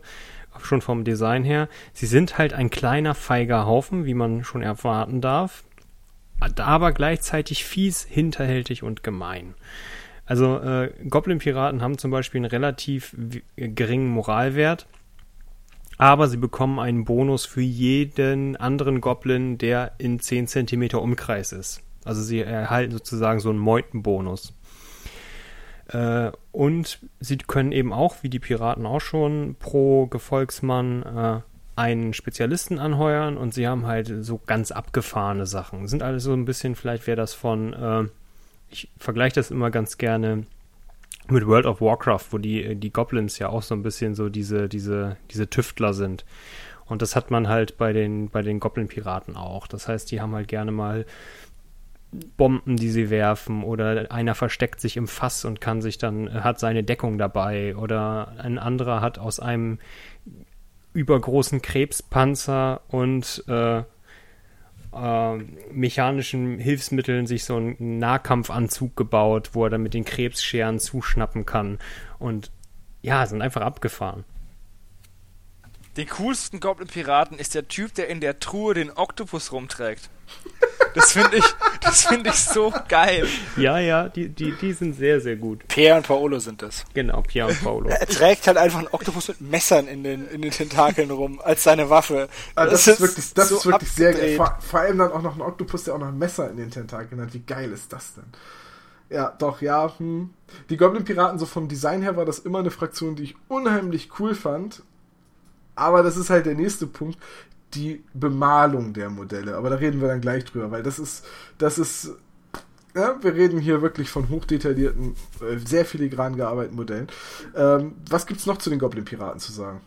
Schon vom Design her. Sie sind halt ein kleiner, feiger Haufen, wie man schon erwarten darf. Aber gleichzeitig fies, hinterhältig und gemein. Also äh, Goblin-Piraten haben zum Beispiel einen relativ w- geringen Moralwert. Aber sie bekommen einen Bonus für jeden anderen Goblin, der in 10 cm Umkreis ist. Also sie erhalten sozusagen so einen Meutenbonus. Äh, und sie können eben auch, wie die Piraten auch schon, pro Gefolgsmann äh, einen Spezialisten anheuern und sie haben halt so ganz abgefahrene Sachen. Sind alles so ein bisschen, vielleicht wäre das von, äh, ich vergleiche das immer ganz gerne mit World of Warcraft, wo die, die Goblins ja auch so ein bisschen so diese, diese, diese Tüftler sind. Und das hat man halt bei den, bei den Goblin-Piraten auch. Das heißt, die haben halt gerne mal Bomben, die sie werfen, oder einer versteckt sich im Fass und kann sich dann, hat seine Deckung dabei, oder ein anderer hat aus einem übergroßen Krebspanzer und äh, äh, mechanischen Hilfsmitteln sich so einen Nahkampfanzug gebaut, wo er dann mit den Krebsscheren zuschnappen kann. Und ja, sind einfach abgefahren. Den coolsten Goblin-Piraten ist der Typ, der in der Truhe den Oktopus rumträgt. Das finde ich, das finde ich so geil. Ja, ja, die, die, die sind sehr, sehr gut. Pierre und Paolo sind das. Genau, Pia und Paolo. Er trägt halt einfach einen Oktopus mit Messern in den, in den Tentakeln rum, als seine Waffe. Ah, das, ist wirklich, das so ist wirklich sehr geil. Vor, vor allem dann auch noch ein Oktopus, der auch noch ein Messer in den Tentakeln hat. Wie geil ist das denn? Ja, doch, ja. Hm. Die Goblin-Piraten, so vom Design her, war das immer eine Fraktion, die ich unheimlich cool fand. Aber das ist halt der nächste Punkt. Die Bemalung der Modelle. Aber da reden wir dann gleich drüber, weil das ist, das ist Ja, wir reden hier wirklich von hochdetaillierten, äh, sehr filigran gearbeiteten Modellen. Ähm, was gibt's noch zu den Goblin-Piraten zu sagen?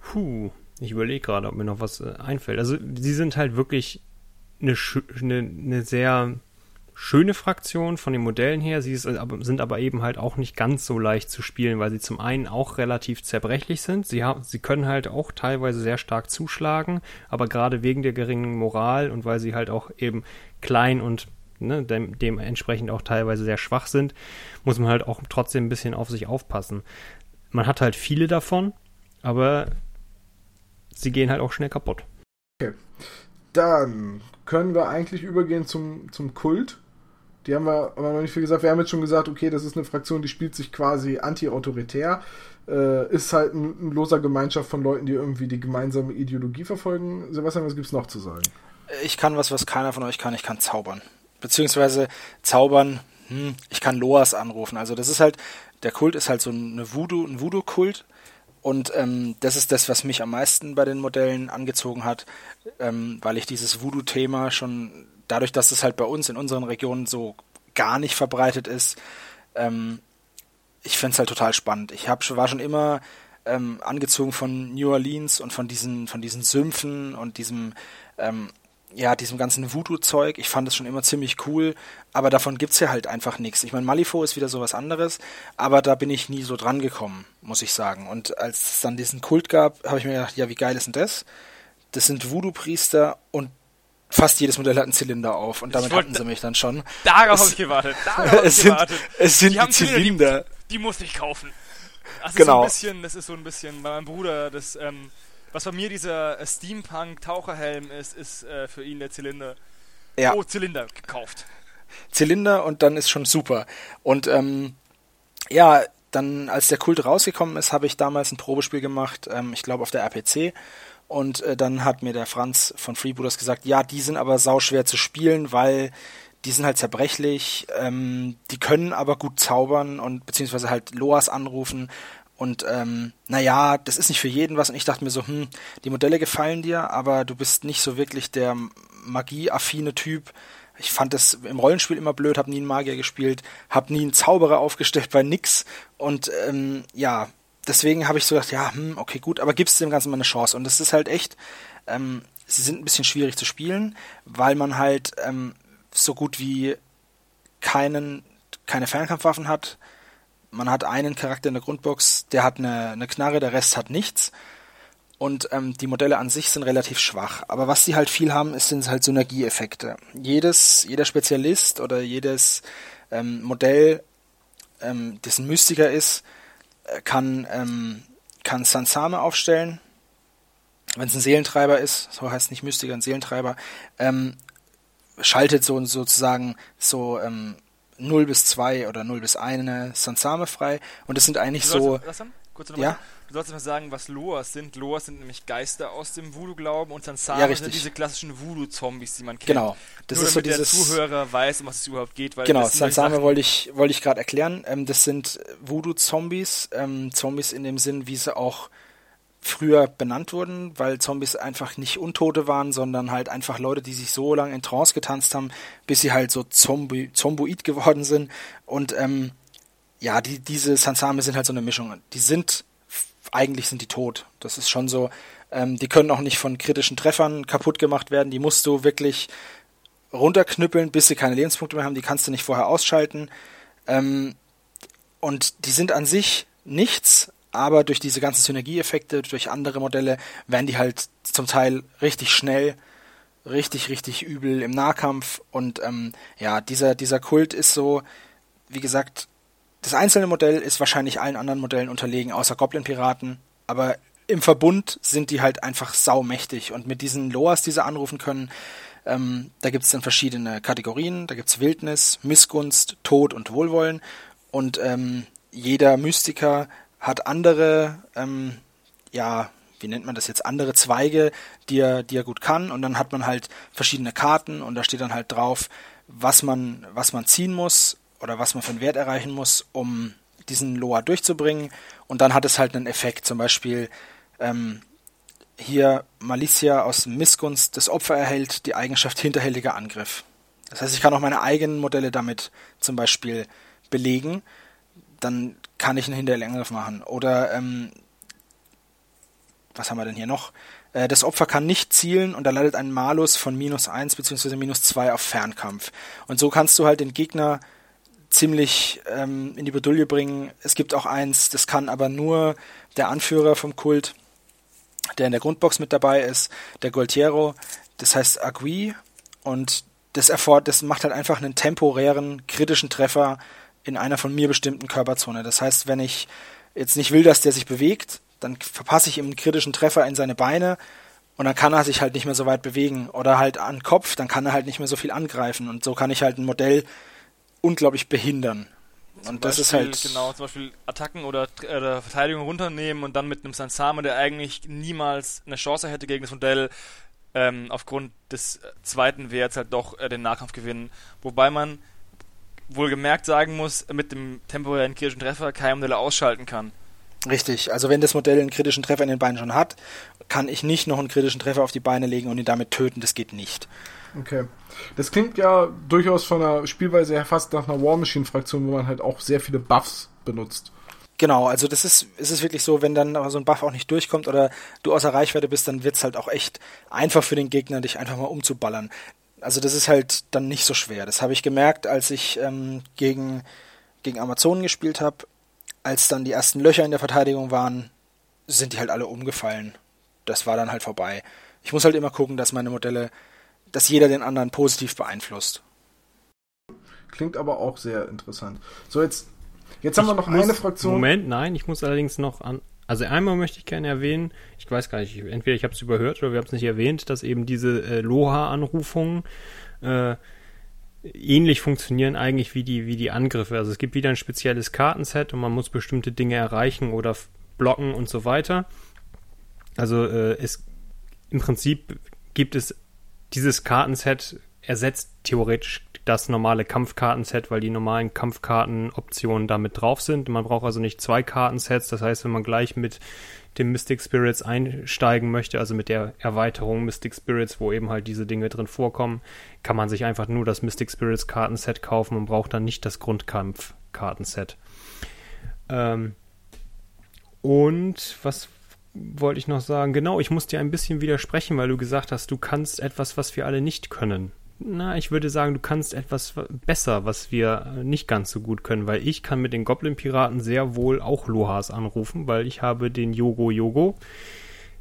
Puh, ich überlege gerade, ob mir noch was äh, einfällt. Also, sie sind halt wirklich eine, eine, eine sehr schöne Fraktion von den Modellen her. Sie sind aber eben halt auch nicht ganz so leicht zu spielen, weil sie zum einen auch relativ zerbrechlich sind. Sie, haben, sie können halt auch teilweise sehr stark zuschlagen, aber gerade wegen der geringen Moral und weil sie halt auch eben klein und ne, dem, dementsprechend auch teilweise sehr schwach sind, muss man halt auch trotzdem ein bisschen auf sich aufpassen. Man hat halt viele davon, aber sie gehen halt auch schnell kaputt. Okay. Dann können wir eigentlich übergehen zum, zum Kult. Die haben wir aber noch nicht viel gesagt. Wir haben jetzt schon gesagt, okay, das ist eine Fraktion, die spielt sich quasi anti-autoritär. Äh, ist halt ein, ein, loser Gemeinschaft von Leuten, die irgendwie die gemeinsame Ideologie verfolgen. Sebastian, was gibt es noch zu sagen? Ich kann was, was keiner von euch kann. Ich kann zaubern. Beziehungsweise zaubern, hm, ich kann Loas anrufen. Also das ist halt, der Kult ist halt so eine Voodoo, ein Voodoo-Kult. Und ähm, das ist das, was mich am meisten bei den Modellen angezogen hat, ähm, weil ich dieses Voodoo-Thema schon dadurch, dass es halt bei uns in unseren Regionen so gar nicht verbreitet ist, ähm, ich finde es halt total spannend. Ich hab, war schon immer ähm, angezogen von New Orleans und von diesen, von diesen Sümpfen und diesem, ähm, ja, diesem ganzen Voodoo-Zeug. Ich fand es schon immer ziemlich cool, aber davon gibt es ja halt einfach nichts. Ich meine, Malifaux ist wieder sowas anderes, aber da bin ich nie so dran gekommen, muss ich sagen. Und als es dann diesen Kult gab, habe ich mir gedacht, ja, wie geil ist denn das? Das sind Voodoo-Priester und fast jedes Modell hat einen Zylinder auf und damit hatten sie mich dann schon. Darauf habe ich gewartet. Darauf hab es, ich sind, gewartet. es sind die, die Zylinder. Die, die musste ich kaufen. Das genau. ist so ein bisschen, das ist so ein bisschen, bei meinem Bruder, das, ähm, was bei mir dieser äh, Steampunk-Taucherhelm ist, ist äh, für ihn der Zylinder. Ja. Oh, Zylinder gekauft. Zylinder und dann ist schon super. Und ähm, ja, dann als der Kult rausgekommen ist, habe ich damals ein Probespiel gemacht, ähm, ich glaube auf der RPC und äh, dann hat mir der Franz von Freebooters gesagt, ja, die sind aber sauschwer zu spielen, weil die sind halt zerbrechlich, ähm, die können aber gut zaubern und beziehungsweise halt Loas anrufen. Und ähm, naja, das ist nicht für jeden was. Und ich dachte mir so, hm, die Modelle gefallen dir, aber du bist nicht so wirklich der magieaffine Typ. Ich fand das im Rollenspiel immer blöd, hab nie einen Magier gespielt, hab nie einen Zauberer aufgestellt bei nix. Und ähm, ja, deswegen habe ich so gedacht, ja, hm, okay, gut, aber gibst dem Ganzen mal eine Chance. Und das ist halt echt, ähm, sie sind ein bisschen schwierig zu spielen, weil man halt ähm, so gut wie keinen, keine Fernkampfwaffen hat. Man hat einen Charakter in der Grundbox, der hat eine, eine Knarre, der Rest hat nichts. Und ähm, die Modelle an sich sind relativ schwach. Aber was sie halt viel haben, ist, sind halt Synergieeffekte. Jedes, jeder Spezialist oder jedes ähm, Modell, ähm, dessen Mystiker ist, kann, ähm, kann Sansame aufstellen, wenn es ein Seelentreiber ist, so heißt nicht Mystiker, ein Seelentreiber, ähm, schaltet so sozusagen so ähm, 0 bis 2 oder 0 bis 1 Sansame frei und das sind eigentlich so. Kurz ja? Du sollst mal sagen, was Loas sind. Loas sind nämlich Geister aus dem Voodoo-Glauben und Sansame ja, sind diese klassischen Voodoo-Zombies, die man kennt. Genau. Das Nur ist so dieses, der Zuhörer weiß, um was es überhaupt geht. genau, Sansame wollte ich, wollte ich gerade erklären. Ähm, das sind Voodoo-Zombies. Ähm, Zombies in dem Sinn, wie sie auch früher benannt wurden, weil Zombies einfach nicht Untote waren, sondern halt einfach Leute, die sich so lange in Trance getanzt haben, bis sie halt so Zombi Zomboid geworden sind. Und ähm, ja, die, diese Sansame sind halt so eine Mischung. Die sind eigentlich sind die tot. Das ist schon so. Ähm, die können auch nicht von kritischen Treffern kaputt gemacht werden. Die musst du wirklich runterknüppeln, bis sie keine Lebenspunkte mehr haben. Die kannst du nicht vorher ausschalten. Ähm, und die sind an sich nichts, aber durch diese ganzen Synergieeffekte, durch andere Modelle, werden die halt zum Teil richtig schnell, richtig, richtig übel im Nahkampf. Und ähm, ja, dieser, dieser Kult ist so, wie gesagt, das einzelne Modell ist wahrscheinlich allen anderen Modellen unterlegen, außer Goblin-Piraten, aber im Verbund sind die halt einfach saumächtig. Und mit diesen Loas, die sie anrufen können, ähm, da gibt es dann verschiedene Kategorien, da gibt es Wildnis, Missgunst, Tod und Wohlwollen. Und ähm, jeder Mystiker hat andere, ähm, ja, wie nennt man das jetzt, andere Zweige, die er, die er gut kann. Und dann hat man halt verschiedene Karten und da steht dann halt drauf, was man, was man ziehen muss oder was man für einen Wert erreichen muss, um diesen Loa durchzubringen. Und dann hat es halt einen Effekt. Zum Beispiel ähm, hier Malicia aus Missgunst, das Opfer erhält die Eigenschaft hinterhältiger Angriff. Das heißt, ich kann auch meine eigenen Modelle damit zum Beispiel belegen. Dann kann ich einen Hinterlangriff machen. Oder ähm, was haben wir denn hier noch? Äh, das Opfer kann nicht zielen und erleidet einen Malus von minus 1 bzw. minus 2 auf Fernkampf. Und so kannst du halt den Gegner ziemlich ähm, in die Bedulie bringen. Es gibt auch eins, das kann aber nur der Anführer vom Kult, der in der Grundbox mit dabei ist, der Gualtiero, das heißt Agui und das erfordert, das macht halt einfach einen temporären kritischen Treffer in einer von mir bestimmten Körperzone. Das heißt, wenn ich jetzt nicht will, dass der sich bewegt, dann verpasse ich ihm einen kritischen Treffer in seine Beine und dann kann er sich halt nicht mehr so weit bewegen. Oder halt an Kopf, dann kann er halt nicht mehr so viel angreifen. Und so kann ich halt ein Modell unglaublich behindern. Zum und das Beispiel, ist halt. Genau, zum Beispiel Attacken oder, oder Verteidigung runternehmen und dann mit einem Sansama, der eigentlich niemals eine Chance hätte gegen das Modell, ähm, aufgrund des zweiten Werts halt doch äh, den Nahkampf gewinnen. Wobei man wohlgemerkt sagen muss, mit dem temporären kritischen Treffer keine Modelle ausschalten kann. Richtig, also wenn das Modell einen kritischen Treffer in den Beinen schon hat, kann ich nicht noch einen kritischen Treffer auf die Beine legen und ihn damit töten, das geht nicht. Okay. Das klingt ja durchaus von der Spielweise her fast nach einer War Machine Fraktion, wo man halt auch sehr viele Buffs benutzt. Genau, also das ist, ist es wirklich so, wenn dann so ein Buff auch nicht durchkommt oder du außer Reichweite bist, dann wird es halt auch echt einfach für den Gegner, dich einfach mal umzuballern. Also das ist halt dann nicht so schwer. Das habe ich gemerkt, als ich ähm, gegen, gegen Amazonen gespielt habe als dann die ersten Löcher in der Verteidigung waren, sind die halt alle umgefallen. Das war dann halt vorbei. Ich muss halt immer gucken, dass meine Modelle, dass jeder den anderen positiv beeinflusst. Klingt aber auch sehr interessant. So, jetzt, jetzt haben wir noch muss, eine Fraktion. Moment, nein, ich muss allerdings noch an. Also einmal möchte ich gerne erwähnen, ich weiß gar nicht, entweder ich habe es überhört oder wir haben es nicht erwähnt, dass eben diese äh, Loha-Anrufungen äh, ähnlich funktionieren eigentlich wie die, wie die Angriffe. Also es gibt wieder ein spezielles Kartenset und man muss bestimmte Dinge erreichen oder blocken und so weiter. Also äh, es im Prinzip gibt es dieses Kartenset ersetzt theoretisch das normale Kampfkartenset, weil die normalen Kampfkartenoptionen damit drauf sind. Man braucht also nicht zwei Kartensets. Das heißt, wenn man gleich mit dem Mystic Spirits einsteigen möchte, also mit der Erweiterung Mystic Spirits, wo eben halt diese Dinge drin vorkommen, kann man sich einfach nur das Mystic Spirits Kartenset kaufen und braucht dann nicht das Grundkampf Kartenset. Ähm und was wollte ich noch sagen? Genau, ich muss dir ein bisschen widersprechen, weil du gesagt hast, du kannst etwas, was wir alle nicht können na, ich würde sagen, du kannst etwas besser, was wir nicht ganz so gut können, weil ich kann mit den Goblin-Piraten sehr wohl auch Lohas anrufen, weil ich habe den Yogo Yogo,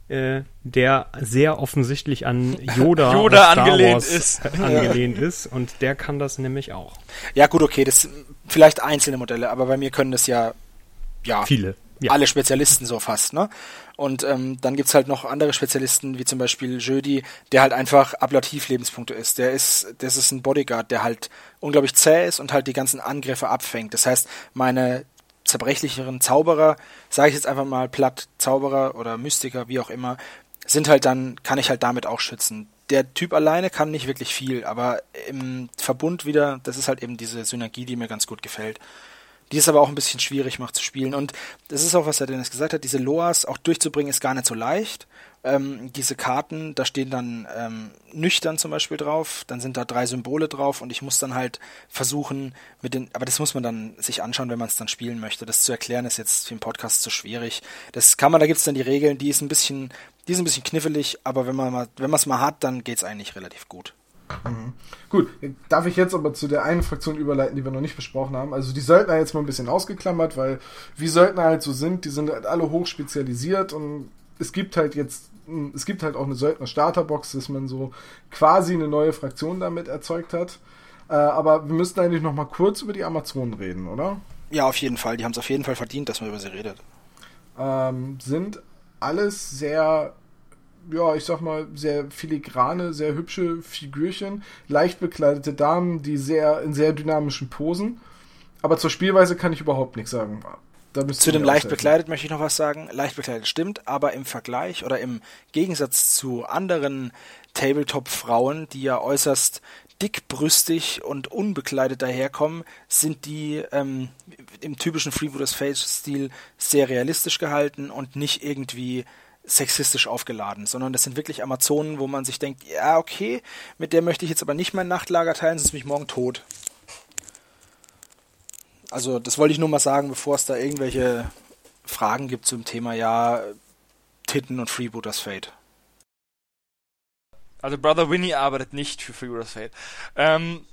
äh, der sehr offensichtlich an Yoda, Yoda angelehnt ist. angelehnt ist und der kann das nämlich auch. Ja gut, okay, das vielleicht einzelne Modelle, aber bei mir können das ja ja viele ja. alle Spezialisten so fast, ne? Und ähm, dann gibt's halt noch andere Spezialisten, wie zum Beispiel Jödi, der halt einfach Ablativ-Lebenspunkte ist. Der ist, das ist ein Bodyguard, der halt unglaublich zäh ist und halt die ganzen Angriffe abfängt. Das heißt, meine zerbrechlicheren Zauberer, sage ich jetzt einfach mal platt, Zauberer oder Mystiker, wie auch immer, sind halt dann, kann ich halt damit auch schützen. Der Typ alleine kann nicht wirklich viel, aber im Verbund wieder, das ist halt eben diese Synergie, die mir ganz gut gefällt die es aber auch ein bisschen schwierig macht zu spielen. Und das ist auch, was der Dennis gesagt hat, diese Loas auch durchzubringen ist gar nicht so leicht. Ähm, diese Karten, da stehen dann ähm, nüchtern zum Beispiel drauf, dann sind da drei Symbole drauf und ich muss dann halt versuchen mit den, aber das muss man dann sich anschauen, wenn man es dann spielen möchte. Das zu erklären ist jetzt für den Podcast zu schwierig. Das kann man, da gibt es dann die Regeln, die ist ein bisschen, die ist ein bisschen knifflig, aber wenn man mal, wenn man es mal hat, dann geht es eigentlich relativ gut. Mhm. Gut, darf ich jetzt aber zu der einen Fraktion überleiten, die wir noch nicht besprochen haben. Also die Söldner jetzt mal ein bisschen ausgeklammert, weil wie Söldner halt so sind, die sind halt alle hoch spezialisiert und es gibt halt jetzt, es gibt halt auch eine Söldner-Starterbox, dass man so quasi eine neue Fraktion damit erzeugt hat. Äh, aber wir müssten eigentlich noch mal kurz über die Amazonen reden, oder? Ja, auf jeden Fall. Die haben es auf jeden Fall verdient, dass man über sie redet. Ähm, sind alles sehr ja, ich sag mal, sehr filigrane, sehr hübsche Figürchen, leicht bekleidete Damen, die sehr in sehr dynamischen Posen. Aber zur Spielweise kann ich überhaupt nichts sagen. Zu dem leicht bekleidet möchte ich noch was sagen. Leicht bekleidet stimmt, aber im Vergleich oder im Gegensatz zu anderen Tabletop-Frauen, die ja äußerst dickbrüstig und unbekleidet daherkommen, sind die ähm, im typischen Freebooters Face-Stil sehr realistisch gehalten und nicht irgendwie sexistisch aufgeladen, sondern das sind wirklich Amazonen, wo man sich denkt, ja, okay, mit der möchte ich jetzt aber nicht mein Nachtlager teilen, sonst bin ich morgen tot. Also das wollte ich nur mal sagen, bevor es da irgendwelche Fragen gibt zum Thema, ja, Titten und Freebooters Fate. Also Brother Winnie arbeitet nicht für Freebooters Fate. Ähm,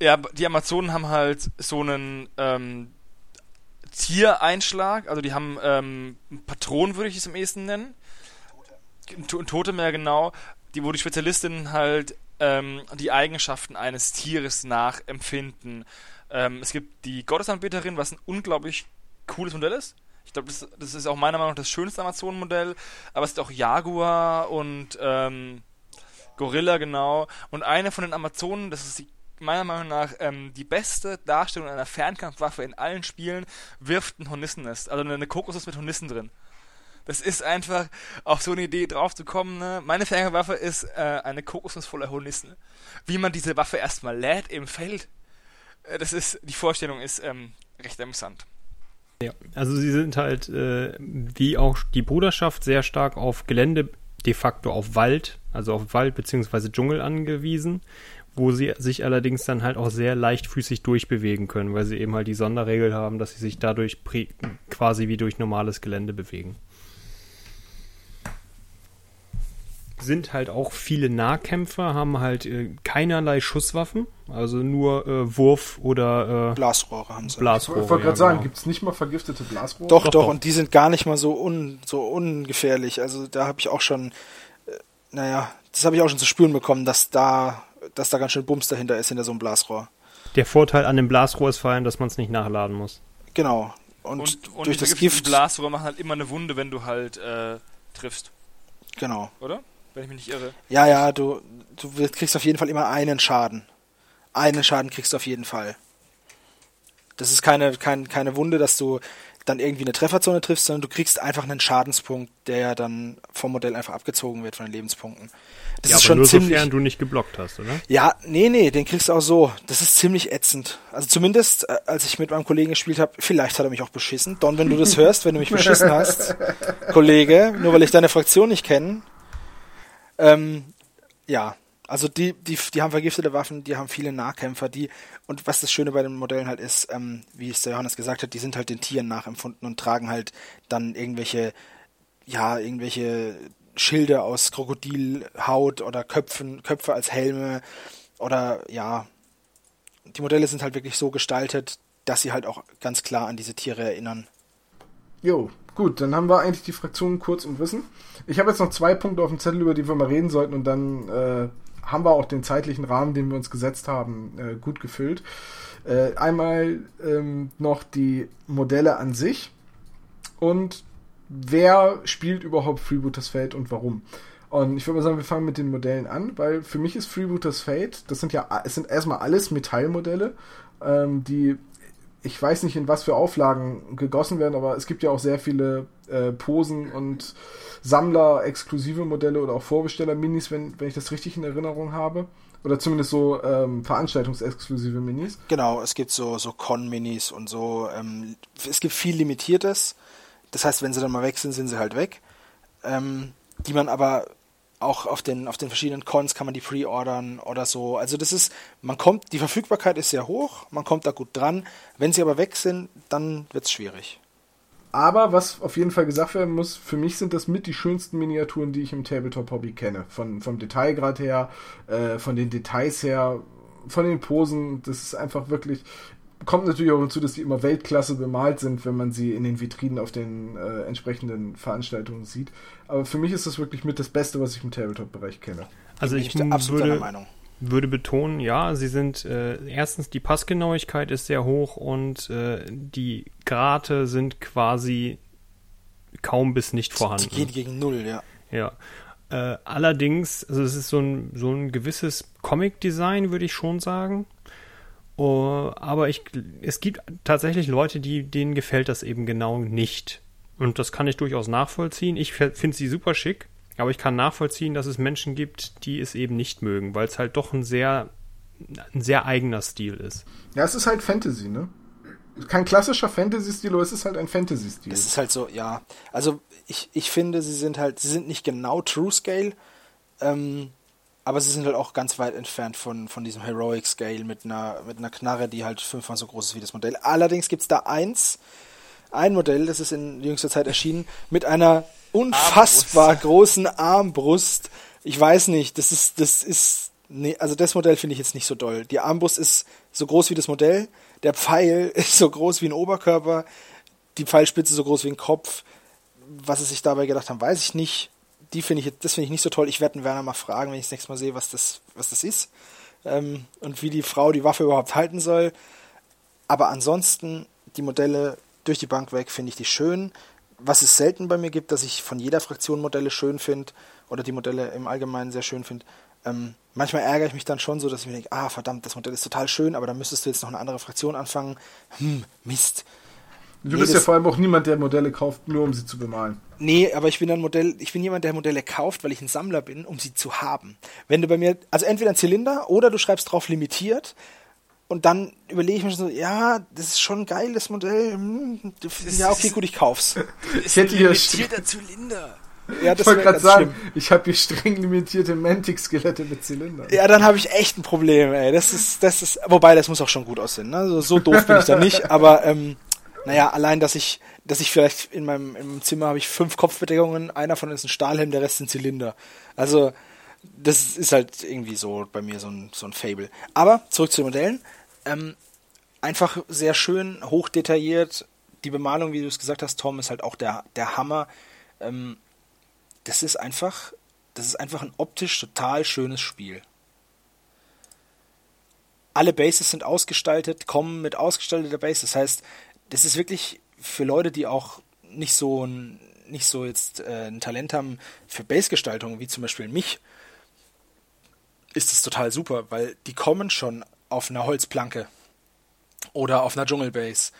ja, die Amazonen haben halt so einen ähm, Tiereinschlag, also die haben ähm, Patronen, würde ich es am ehesten nennen. Tote. Mehr genau, die, wo die Spezialistinnen halt ähm, die Eigenschaften eines Tieres nachempfinden. Ähm, es gibt die Gottesanbeterin, was ein unglaublich cooles Modell ist. Ich glaube, das, das, ist auch meiner Meinung nach das schönste Amazonenmodell. Aber es ist auch Jaguar und ähm, Gorilla, genau. Und eine von den Amazonen, das ist die, meiner Meinung nach ähm, die beste Darstellung einer Fernkampfwaffe in allen Spielen, wirft ein Hornissennest. Also eine Kokosnuss mit Hornissen drin. Das ist einfach auf so eine Idee drauf zu kommen. Ne? Meine Fernkampfwaffe ist äh, eine Kokosnuss voller Hornissen. Wie man diese Waffe erstmal lädt im Feld, äh, das ist, die Vorstellung ist ähm, recht amüsant. Ja, also sie sind halt, äh, wie auch die Bruderschaft, sehr stark auf Gelände, de facto auf Wald, also auf Wald bzw. Dschungel angewiesen, wo sie sich allerdings dann halt auch sehr leichtfüßig durchbewegen können, weil sie eben halt die Sonderregel haben, dass sie sich dadurch quasi wie durch normales Gelände bewegen. Sind halt auch viele Nahkämpfer, haben halt äh, keinerlei Schusswaffen, also nur äh, Wurf oder äh, Blasrohre haben sie. Blasrohre, ich wollte gerade ja, sagen, genau. gibt es nicht mal vergiftete Blasrohre? Doch, doch, doch, und die sind gar nicht mal so, un, so ungefährlich. Also da habe ich auch schon, äh, naja, das habe ich auch schon zu spüren bekommen, dass da, dass da ganz schön Bums dahinter ist, hinter so einem Blasrohr. Der Vorteil an dem Blasrohr ist vor allem, dass man es nicht nachladen muss. Genau. Und, und, und durch das Gift. Blasrohr machen halt immer eine Wunde, wenn du halt äh, triffst. Genau. Oder? Wenn ich mich nicht irre. Ja, ja, du, du kriegst auf jeden Fall immer einen Schaden. Einen Schaden kriegst du auf jeden Fall. Das ist keine, kein, keine Wunde, dass du dann irgendwie eine Trefferzone triffst, sondern du kriegst einfach einen Schadenspunkt, der ja dann vom Modell einfach abgezogen wird von den Lebenspunkten. Das ja, ist schon nur ziemlich, sofern du nicht geblockt hast, oder? Ja, nee, nee, den kriegst du auch so. Das ist ziemlich ätzend. Also zumindest, äh, als ich mit meinem Kollegen gespielt habe, vielleicht hat er mich auch beschissen. Don, wenn du das hörst, wenn du mich beschissen hast, Kollege, nur weil ich deine Fraktion nicht kenne, ähm, ja, also die, die, die haben vergiftete Waffen, die haben viele Nahkämpfer, die, und was das Schöne bei den Modellen halt ist, ähm, wie es der Johannes gesagt hat, die sind halt den Tieren nachempfunden und tragen halt dann irgendwelche, ja, irgendwelche Schilde aus Krokodilhaut oder Köpfen, Köpfe als Helme oder ja, die Modelle sind halt wirklich so gestaltet, dass sie halt auch ganz klar an diese Tiere erinnern. Jo, gut, dann haben wir eigentlich die Fraktionen kurz und wissen. Ich habe jetzt noch zwei Punkte auf dem Zettel, über die wir mal reden sollten und dann äh, haben wir auch den zeitlichen Rahmen, den wir uns gesetzt haben, äh, gut gefüllt. Äh, einmal ähm, noch die Modelle an sich und wer spielt überhaupt Freebooters Fate und warum. Und ich würde mal sagen, wir fangen mit den Modellen an, weil für mich ist Freebooters Fate, das sind ja, es sind erstmal alles Metallmodelle, ähm, die ich weiß nicht, in was für Auflagen gegossen werden, aber es gibt ja auch sehr viele äh, Posen und Sammler-exklusive Modelle oder auch Vorbesteller-Minis, wenn, wenn ich das richtig in Erinnerung habe. Oder zumindest so ähm, veranstaltungsexklusive Minis. Genau, es gibt so, so Con-Minis und so. Ähm, es gibt viel Limitiertes. Das heißt, wenn sie dann mal weg sind, sind sie halt weg. Ähm, die man aber auch auf den, auf den verschiedenen Cons kann man die pre-ordern oder so. Also das ist, man kommt, die Verfügbarkeit ist sehr hoch, man kommt da gut dran. Wenn sie aber weg sind, dann wird es schwierig. Aber was auf jeden Fall gesagt werden muss, für mich sind das mit die schönsten Miniaturen, die ich im Tabletop-Hobby kenne. Von, vom Detailgrad her, äh, von den Details her, von den Posen. Das ist einfach wirklich, kommt natürlich auch dazu, dass die immer Weltklasse bemalt sind, wenn man sie in den Vitrinen auf den äh, entsprechenden Veranstaltungen sieht. Aber für mich ist das wirklich mit das Beste, was ich im Tabletop-Bereich kenne. Also ich, ich würde, würde betonen, ja, sie sind äh, erstens die Passgenauigkeit ist sehr hoch und äh, die Grate sind quasi kaum bis nicht vorhanden. Die geht gegen null, ja. Ja. Äh, allerdings, also es ist so ein, so ein gewisses Comic-Design, würde ich schon sagen. Uh, aber ich, es gibt tatsächlich Leute, die, denen gefällt das eben genau nicht. Und das kann ich durchaus nachvollziehen. Ich finde sie super schick, aber ich kann nachvollziehen, dass es Menschen gibt, die es eben nicht mögen, weil es halt doch ein sehr, ein sehr eigener Stil ist. Ja, es ist halt Fantasy, ne? kein klassischer Fantasy-Stil, aber es ist halt ein Fantasy-Stil. Es ist halt so, ja. Also ich, ich finde, sie sind halt, sie sind nicht genau True Scale, ähm, aber sie sind halt auch ganz weit entfernt von, von diesem Heroic Scale mit einer, mit einer Knarre, die halt fünfmal so groß ist wie das Modell. Allerdings gibt es da eins, ein Modell, das ist in jüngster Zeit erschienen, mit einer unfassbar Armbrust. großen Armbrust. Ich weiß nicht, das ist, das ist, nee, also das Modell finde ich jetzt nicht so doll. Die Armbrust ist so groß wie das Modell, der Pfeil ist so groß wie ein Oberkörper, die Pfeilspitze so groß wie ein Kopf. Was sie sich dabei gedacht haben, weiß ich nicht. Die finde ich, das finde ich nicht so toll. Ich werde den Werner mal fragen, wenn ich das nächste Mal sehe, was das, was das ist. Ähm, und wie die Frau die Waffe überhaupt halten soll. Aber ansonsten, die Modelle durch die Bank weg finde ich die schön. Was es selten bei mir gibt, dass ich von jeder Fraktion Modelle schön finde oder die Modelle im Allgemeinen sehr schön finde. Ähm, manchmal ärgere ich mich dann schon so, dass ich mir denke, ah verdammt, das Modell ist total schön, aber dann müsstest du jetzt noch eine andere Fraktion anfangen. Hm, Mist. Du bist nee, ja vor allem auch niemand, der Modelle kauft, nur um sie zu bemalen. Nee, aber ich bin ein Modell, ich bin jemand, der Modelle kauft, weil ich ein Sammler bin, um sie zu haben. Wenn du bei mir, also entweder ein Zylinder oder du schreibst drauf limitiert, und dann überlege ich mir so, ja, das ist schon ein geiles Modell. Hm, ja, okay, gut, ich kauf's. ich hätte hier limitierter Zylinder. Ja, ich wollte gerade sagen, schlimm. ich habe hier streng limitierte Mantic-Skelette mit Zylindern. Ja, dann habe ich echt ein Problem, ey. Das ist, das ist, wobei, das muss auch schon gut aussehen. Ne? Also, so doof bin ich da nicht, aber ähm, naja, allein, dass ich, dass ich vielleicht in meinem im Zimmer habe ich fünf Kopfbedeckungen, einer von ist ein Stahlhelm, der Rest sind Zylinder. Also, das ist halt irgendwie so bei mir so ein, so ein Fable. Aber zurück zu den Modellen. Ähm, einfach sehr schön, hochdetailliert. Die Bemalung, wie du es gesagt hast, Tom, ist halt auch der, der Hammer. Ähm, das ist einfach, das ist einfach ein optisch total schönes Spiel. Alle Bases sind ausgestaltet, kommen mit ausgestalteter Base. Das heißt, das ist wirklich für Leute, die auch nicht so ein, nicht so jetzt äh, ein Talent haben für Base-Gestaltung, wie zum Beispiel mich, ist es total super, weil die kommen schon auf einer Holzplanke oder auf einer Dschungelbase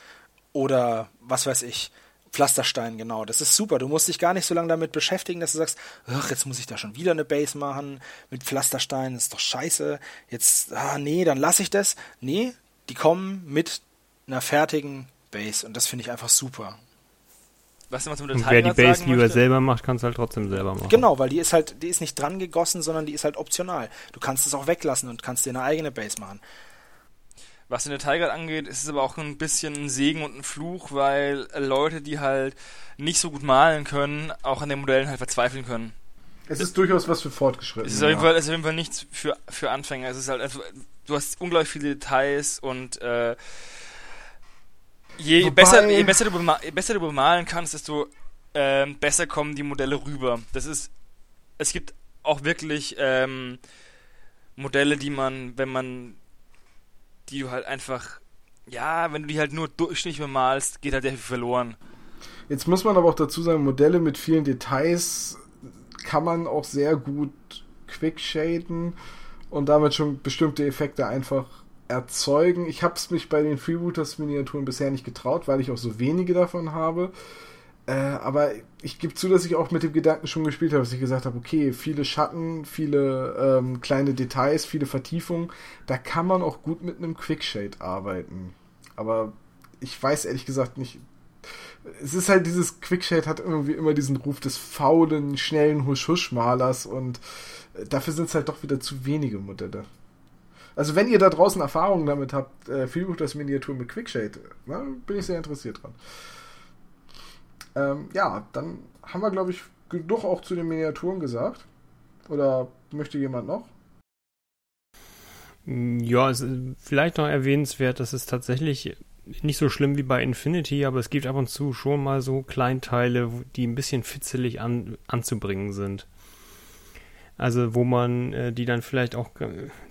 oder was weiß ich. Pflasterstein, genau. Das ist super. Du musst dich gar nicht so lange damit beschäftigen, dass du sagst, ach, jetzt muss ich da schon wieder eine Base machen mit Pflasterstein, das ist doch scheiße. Jetzt, ah, nee, dann lasse ich das. Nee, die kommen mit einer fertigen Base und das finde ich einfach super. Was du, was und wer die Base lieber möchte? selber macht, kann es halt trotzdem selber machen. Genau, weil die ist halt, die ist nicht dran gegossen, sondern die ist halt optional. Du kannst es auch weglassen und kannst dir eine eigene Base machen. Was in der Tiger angeht, ist es aber auch ein bisschen ein Segen und ein Fluch, weil Leute, die halt nicht so gut malen können, auch an den Modellen halt verzweifeln können. Es ist durchaus was für Fortgeschrittene. Es ist auf jeden Fall, ist auf jeden Fall nichts für, für Anfänger. Es ist halt, also, du hast unglaublich viele Details und äh, je, besser, je, besser du je besser du bemalen kannst, desto ähm, besser kommen die Modelle rüber. Das ist, es gibt auch wirklich ähm, Modelle, die man, wenn man, die du halt einfach, ja, wenn du die halt nur durchschnittlich bemalst, geht halt sehr viel verloren. Jetzt muss man aber auch dazu sagen, Modelle mit vielen Details kann man auch sehr gut quickshaden und damit schon bestimmte Effekte einfach erzeugen. Ich habe es mich bei den Freebooters-Miniaturen bisher nicht getraut, weil ich auch so wenige davon habe. Äh, aber ich gebe zu, dass ich auch mit dem Gedanken schon gespielt habe, dass ich gesagt habe, okay, viele Schatten, viele ähm, kleine Details, viele Vertiefungen, da kann man auch gut mit einem Quickshade arbeiten. Aber ich weiß ehrlich gesagt nicht. Es ist halt dieses Quickshade hat irgendwie immer diesen Ruf des faulen, schnellen Husch-Husch-Malers und äh, dafür sind es halt doch wieder zu wenige Modelle. Also wenn ihr da draußen Erfahrungen damit habt, äh, das Miniatur mit Quickshade, ne, bin ich sehr interessiert dran. Ähm, ja, dann haben wir, glaube ich, genug auch zu den Miniaturen gesagt. Oder möchte jemand noch? Ja, es ist vielleicht noch erwähnenswert, dass es tatsächlich nicht so schlimm wie bei Infinity, aber es gibt ab und zu schon mal so Kleinteile, die ein bisschen fitzelig an, anzubringen sind. Also wo man äh, die dann vielleicht auch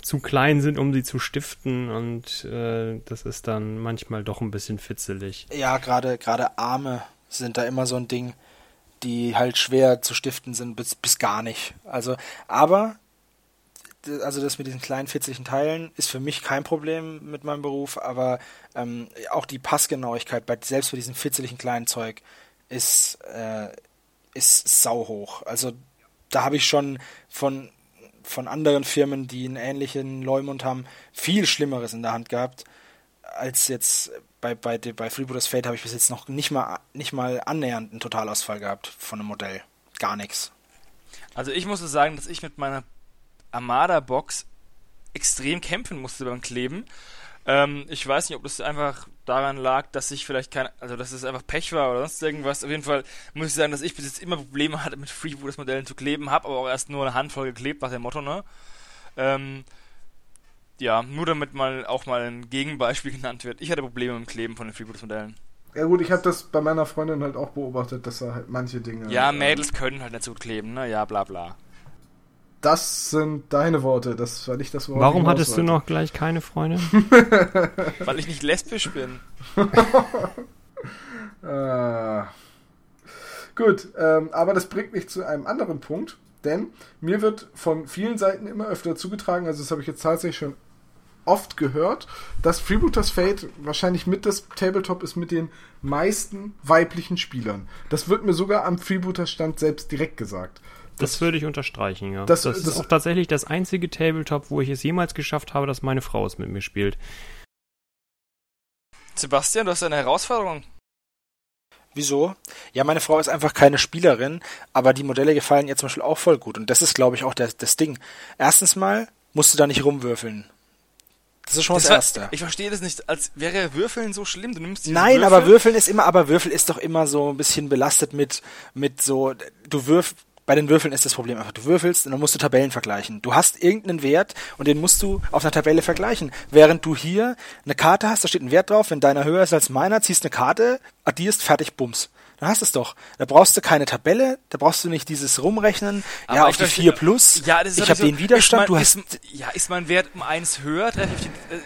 zu klein sind, um sie zu stiften und äh, das ist dann manchmal doch ein bisschen fitzelig. Ja, gerade gerade Arme sind da immer so ein Ding, die halt schwer zu stiften sind bis, bis gar nicht. Also aber also das mit diesen kleinen fitzlichen Teilen ist für mich kein Problem mit meinem Beruf, aber ähm, auch die Passgenauigkeit bei selbst bei diesem fitzeligen kleinen Zeug ist äh, ist sau hoch. Also da habe ich schon von, von anderen Firmen, die einen ähnlichen Leumund haben, viel Schlimmeres in der Hand gehabt. als jetzt bei, bei, bei Freebooters Fate habe ich bis jetzt noch nicht mal, nicht mal annähernd einen Totalausfall gehabt von einem Modell. Gar nichts. Also ich muss sagen, dass ich mit meiner Armada-Box extrem kämpfen musste beim Kleben. Ähm, ich weiß nicht, ob das einfach daran lag, dass ich vielleicht kein, also dass es einfach Pech war oder sonst irgendwas. Auf jeden Fall muss ich sagen, dass ich bis jetzt immer Probleme hatte, mit Freebooters-Modellen zu kleben, habe aber auch erst nur eine Handvoll geklebt, nach dem Motto, ne? Ähm, ja, nur damit mal auch mal ein Gegenbeispiel genannt wird. Ich hatte Probleme mit dem Kleben von den Freebooters-Modellen. Ja gut, ich habe das bei meiner Freundin halt auch beobachtet, dass er halt manche Dinge... Ja, Mädels äh, können halt nicht so gut kleben, ne? Ja, bla bla. Das sind deine Worte, das war nicht das Wort. Warum hattest du noch gleich keine Freundin? Weil ich nicht lesbisch bin. ah. Gut, ähm, aber das bringt mich zu einem anderen Punkt, denn mir wird von vielen Seiten immer öfter zugetragen, also das habe ich jetzt tatsächlich schon oft gehört, dass Freebooters Fate wahrscheinlich mit das Tabletop ist mit den meisten weiblichen Spielern. Das wird mir sogar am Freebooter-Stand selbst direkt gesagt. Das, das würde ich unterstreichen, ja. Das, das ist auch tatsächlich das einzige Tabletop, wo ich es jemals geschafft habe, dass meine Frau es mit mir spielt. Sebastian, du hast eine Herausforderung. Wieso? Ja, meine Frau ist einfach keine Spielerin, aber die Modelle gefallen ihr zum Beispiel auch voll gut. Und das ist, glaube ich, auch das, das Ding. Erstens mal musst du da nicht rumwürfeln. Das ist schon das, das Erste. Ich verstehe das nicht, als wäre Würfeln so schlimm. Du nimmst Nein, Würfel. aber Würfeln ist immer, aber Würfel ist doch immer so ein bisschen belastet mit, mit so, du wirf, bei den Würfeln ist das Problem einfach, du würfelst und dann musst du Tabellen vergleichen. Du hast irgendeinen Wert und den musst du auf einer Tabelle vergleichen. Während du hier eine Karte hast, da steht ein Wert drauf, wenn deiner höher ist als meiner, ziehst eine Karte, addierst, fertig, bums. Dann hast du es doch. Da brauchst du keine Tabelle, da brauchst du nicht dieses Rumrechnen. Aber ja, auf die 4 plus. Ja, das ist ich habe so, den Widerstand. Mein, du hast ist, ja, ist mein Wert um eins höher?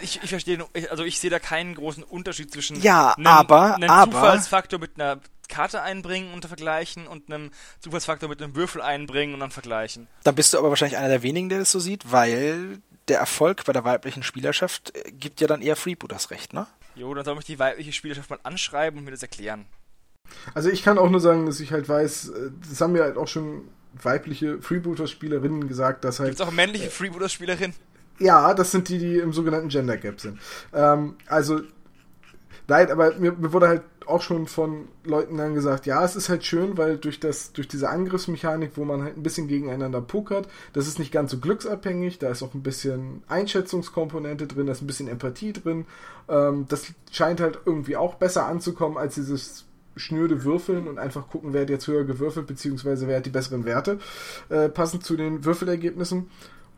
Ich, ich verstehe, also ich sehe da keinen großen Unterschied zwischen ja, einem, aber, einem aber, Zufallsfaktor mit einer Karte einbringen und vergleichen und einem Zufallsfaktor mit einem Würfel einbringen und dann vergleichen. Dann bist du aber wahrscheinlich einer der wenigen, der das so sieht, weil der Erfolg bei der weiblichen Spielerschaft äh, gibt ja dann eher Freebooters recht, ne? Jo, dann soll ich die weibliche Spielerschaft mal anschreiben und mir das erklären. Also ich kann auch nur sagen, dass ich halt weiß, äh, das haben mir halt auch schon weibliche Freebooters-Spielerinnen gesagt, dass halt. Gibt's auch männliche Freebooters-Spielerinnen? Ja, das sind die, die im sogenannten Gender Gap sind. Ähm, also, nein, aber mir, mir, wurde halt auch schon von Leuten dann gesagt, ja, es ist halt schön, weil durch das, durch diese Angriffsmechanik, wo man halt ein bisschen gegeneinander pokert, das ist nicht ganz so glücksabhängig, da ist auch ein bisschen Einschätzungskomponente drin, da ist ein bisschen Empathie drin. Ähm, das scheint halt irgendwie auch besser anzukommen als dieses schnöde würfeln und einfach gucken, wer hat jetzt höher gewürfelt, beziehungsweise wer hat die besseren Werte, äh, passend zu den Würfelergebnissen.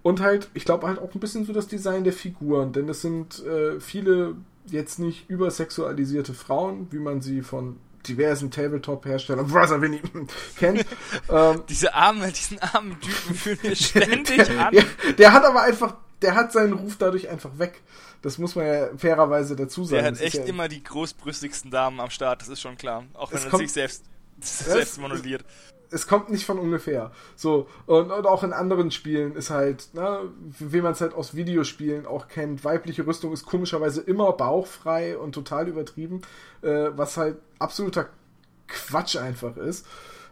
Und halt, ich glaube halt auch ein bisschen so das Design der Figuren, denn es sind äh, viele jetzt nicht übersexualisierte Frauen, wie man sie von diversen Tabletop-Herstellern, was er wenig kennt. ähm, Diese arme, diesen armen Typen fühlen wir ständig an. ja, der hat aber einfach, der hat seinen Ruf dadurch einfach weg. Das muss man ja fairerweise dazu sagen. Der hat echt ja immer die großbrüstigsten Damen am Start, das ist schon klar. Auch wenn er sich selbst, selbst modelliert. Es kommt nicht von ungefähr. So, und, und auch in anderen Spielen ist halt, ne, wie man es halt aus Videospielen auch kennt, weibliche Rüstung ist komischerweise immer bauchfrei und total übertrieben, äh, was halt absoluter Quatsch einfach ist.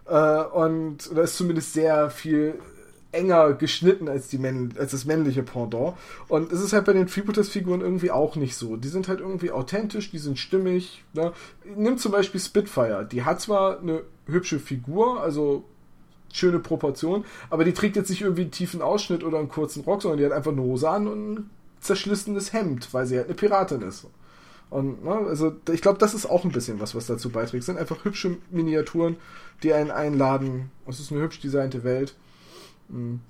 Äh, und da ist zumindest sehr viel enger geschnitten als, die Männ als das männliche Pendant. Und es ist halt bei den Freebooters-Figuren irgendwie auch nicht so. Die sind halt irgendwie authentisch, die sind stimmig. Ne? Nimm zum Beispiel Spitfire. Die hat zwar eine hübsche Figur, also schöne Proportion, aber die trägt jetzt nicht irgendwie einen tiefen Ausschnitt oder einen kurzen Rock, sondern die hat einfach eine Hose an und ein zerschlissenes Hemd, weil sie halt eine Piratin ist. Und ne, also ich glaube, das ist auch ein bisschen was, was dazu beiträgt. Es sind einfach hübsche Miniaturen, die einen einladen. Es ist eine hübsch designte Welt. Mhm.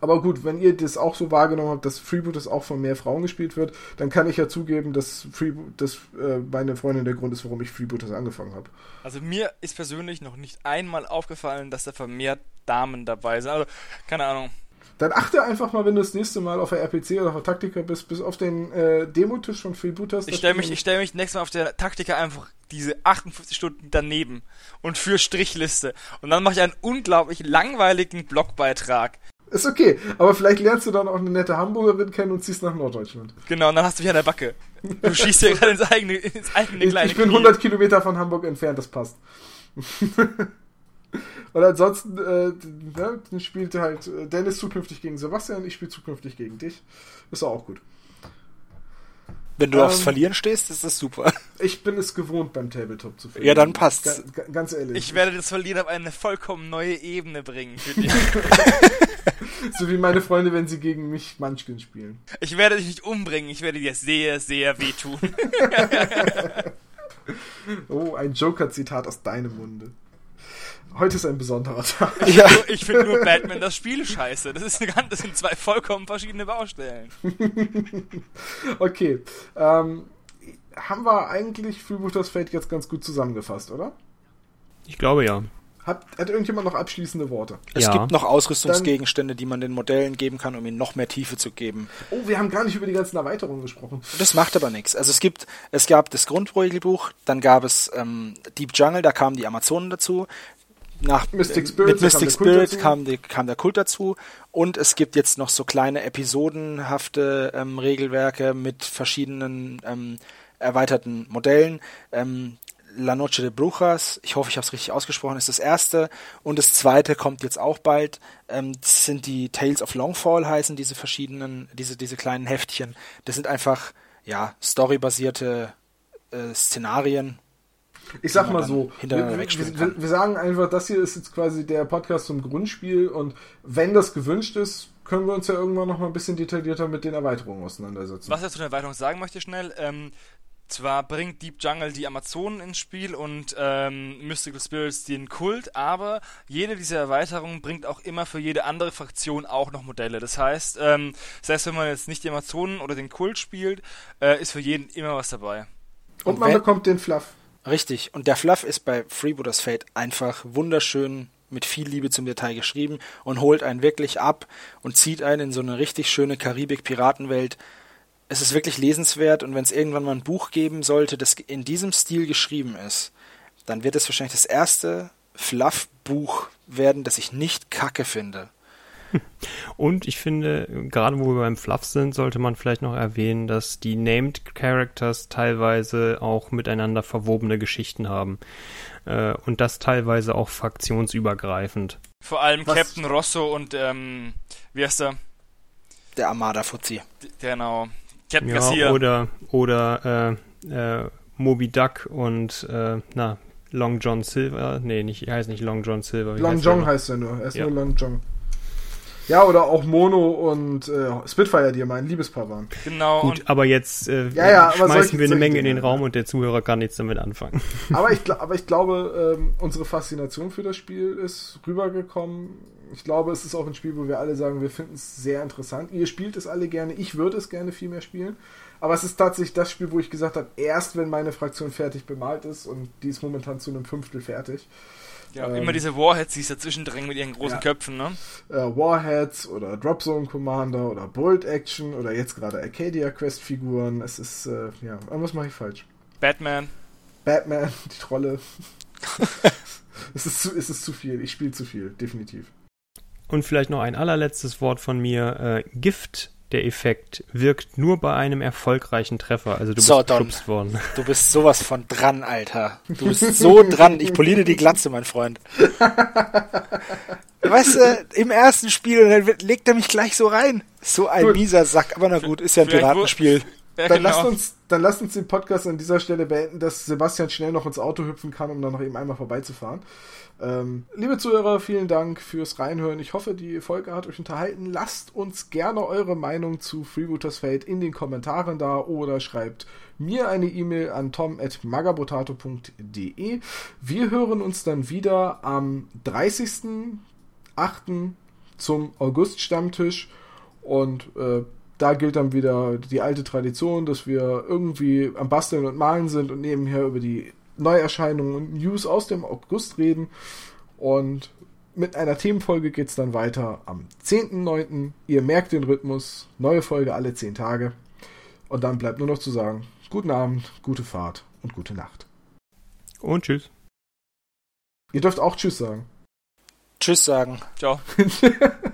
Aber gut, wenn ihr das auch so wahrgenommen habt, dass Freebooters auch von mehr Frauen gespielt wird, dann kann ich ja zugeben, dass Freeboot, dass äh, meine Freundin der Grund ist, warum ich Freebooters angefangen habe. Also mir ist persönlich noch nicht einmal aufgefallen, dass da vermehrt Damen dabei sind. Also keine Ahnung. Dann achte einfach mal, wenn du das nächste Mal auf der RPC oder auf der Taktika bist, bis auf den äh, Demotisch von Freebooters. Ich stelle mich, ich stell mich nächstes Mal auf der Taktika einfach diese 58 Stunden daneben und für Strichliste. Und dann mache ich einen unglaublich langweiligen Blogbeitrag. Ist okay, aber vielleicht lernst du dann auch eine nette Hamburgerin kennen und ziehst nach Norddeutschland. Genau, und dann hast du mich an der Backe. Du schießt ja gerade ins eigene, ins eigene kleine Ich, ich bin 100 Kilometer von Hamburg entfernt, das passt. und ansonsten äh, ne, spielt halt äh, Dennis zukünftig gegen Sebastian, ich spiele zukünftig gegen dich. Ist auch gut. Wenn du Ähm, aufs Verlieren stehst, ist das super. Ich bin es gewohnt, beim Tabletop zu verlieren. Ja, dann passt's. Ga- ga- ganz ehrlich. Ich werde das Verlieren auf eine vollkommen neue Ebene bringen für dich. so wie meine Freunde, wenn sie gegen mich Munchkin spielen. Ich werde dich nicht umbringen, ich werde dir sehr, sehr wehtun. Oh, ein Joker-Zitat aus deinem Munde. Heute ist ein besonderer Tag. Ja. Nur- Ich finde nur Batman das Spiel scheiße. Das, ist eine, ganz- das sind zwei vollkommen verschiedene Baustellen. Okay. Ähm, haben wir eigentlich Freebooters Fate jetzt ganz gut zusammengefasst, oder? Ich glaube ja. Hat, hat irgendjemand noch abschließende Worte? Es Ja. gibt noch Ausrüstungsgegenstände, die man den Modellen geben kann, um ihnen noch mehr Tiefe zu geben. Oh, wir haben gar nicht über die ganzen Erweiterungen gesprochen. Das macht aber nichts. Also es gibt, es gab das Grundregelbuch, dann gab es ähm, Deep Jungle, da kamen die Amazonen dazu. Nach, Mystic Spirits, mit kam Mystic der Kult Spirit kam, die, kam der Kult dazu. Und es gibt jetzt noch so kleine episodenhafte ähm, Regelwerke mit verschiedenen ähm, erweiterten Modellen. Ähm, La Noche de Brujas, ich hoffe, ich habe es richtig ausgesprochen, ist das erste. Und das zweite kommt jetzt auch bald. Ähm, das sind die Tales of Longfall heißen diese verschiedenen, diese, diese kleinen Heftchen. Das sind einfach, ja, storybasierte äh, Szenarien. Ich sag Die mal so, wir, wir, wir, sagen einfach, das hier ist jetzt quasi der Podcast zum Grundspiel und wenn das gewünscht ist, können wir uns ja irgendwann noch mal ein bisschen detaillierter mit den Erweiterungen auseinandersetzen. Was ich zu der Erweiterung sagen möchte schnell, ähm, zwar bringt Deep Jungle die Amazonen ins Spiel und ähm, Mystical Spirits den Kult, aber jede dieser Erweiterungen bringt auch immer für jede andere Fraktion auch noch Modelle. Das heißt, ähm, selbst wenn man jetzt nicht die Amazonen oder den Kult spielt, äh, ist für jeden immer was dabei. Und Und man wenn- bekommt den Fluff. Richtig. Und der Fluff ist bei Freebooters Fate einfach wunderschön mit viel Liebe zum Detail geschrieben und holt einen wirklich ab und zieht einen in so eine richtig schöne Karibik-Piratenwelt. Es ist wirklich lesenswert und wenn es irgendwann mal ein Buch geben sollte, das in diesem Stil geschrieben ist, dann wird es wahrscheinlich das erste Fluff-Buch werden, das ich nicht kacke finde. Und ich finde, gerade wo wir beim Fluff sind, sollte man vielleicht noch erwähnen, dass die Named Characters teilweise auch miteinander verwobene Geschichten haben. Äh, und das teilweise auch fraktionsübergreifend. Vor allem Was- Captain Rosso und, ähm, wie heißt er? Der Armada-Fuzzi. Genau. Captain Ja, Garcia. oder oder äh, äh, Moby Duck und äh, na, Long John Silver. Nee, nicht, heißt nicht Long John Silver. wie Long heißt John heißt er nur. Er ist Ja. nur Long John. Ja, oder auch Mono und äh, Spitfire, die mein Liebespaar waren. Genau. Gut, aber jetzt äh, Ja, ja, aber schmeißen solche- wir eine Menge in den ja. Raum und der Zuhörer kann nichts damit anfangen. Aber ich, aber ich glaube, ähm, unsere Faszination für das Spiel ist rübergekommen. Ich glaube, es ist auch ein Spiel, wo wir alle sagen, wir finden es sehr interessant. Ihr spielt es alle gerne, ich würde es gerne viel mehr spielen. Aber es ist tatsächlich das Spiel, wo ich gesagt habe, erst wenn meine Fraktion fertig bemalt ist und die ist momentan zu einem Fünftel fertig. Ja, ähm, immer diese Warheads, die sich dazwischen drängen mit ihren großen Ja. Köpfen, ne? Äh, Warheads oder Dropzone Commander oder Bolt Action oder jetzt gerade Arcadia Quest Figuren. Es ist, äh, ja, irgendwas mache ich falsch. Batman. Batman, die Trolle. es, ist zu, es ist zu viel. Ich spiele zu viel, definitiv. Und vielleicht noch ein allerletztes Wort von mir. Äh, Gift, der Effekt, wirkt nur bei einem erfolgreichen Treffer. Also du So, bist Don. worden. Du bist sowas von dran, Alter. Du bist so dran. Ich poliere die Glatze, mein Freund. Weißt du, im ersten Spiel, legt er mich gleich so rein. So ein Gut. mieser Sack. Aber na gut, ist ja ein Vielleicht Piratenspiel. Ja, Dann, genau. lasst uns, dann lasst uns den Podcast an dieser Stelle beenden, dass Sebastian schnell noch ins Auto hüpfen kann, um dann noch eben einmal vorbeizufahren. Ähm, liebe Zuhörer, vielen Dank fürs Reinhören. Ich hoffe, die Folge hat euch unterhalten. Lasst uns gerne eure Meinung zu Freebooters Fate in den Kommentaren da oder schreibt mir eine E-Mail an tom.magabotato.de. Wir hören uns dann wieder am 30.08. zum August-Stammtisch und äh, da gilt dann wieder die alte Tradition, dass wir irgendwie am Basteln und Malen sind und nebenher über die Neuerscheinungen und News aus dem August reden. Und mit einer Themenfolge geht es dann weiter am 10.9. Ihr merkt den Rhythmus, neue Folge alle 10 Tage. Und dann bleibt nur noch zu sagen, guten Abend, gute Fahrt und gute Nacht. Und tschüss. Ihr dürft auch Tschüss sagen. Tschüss sagen. Ciao.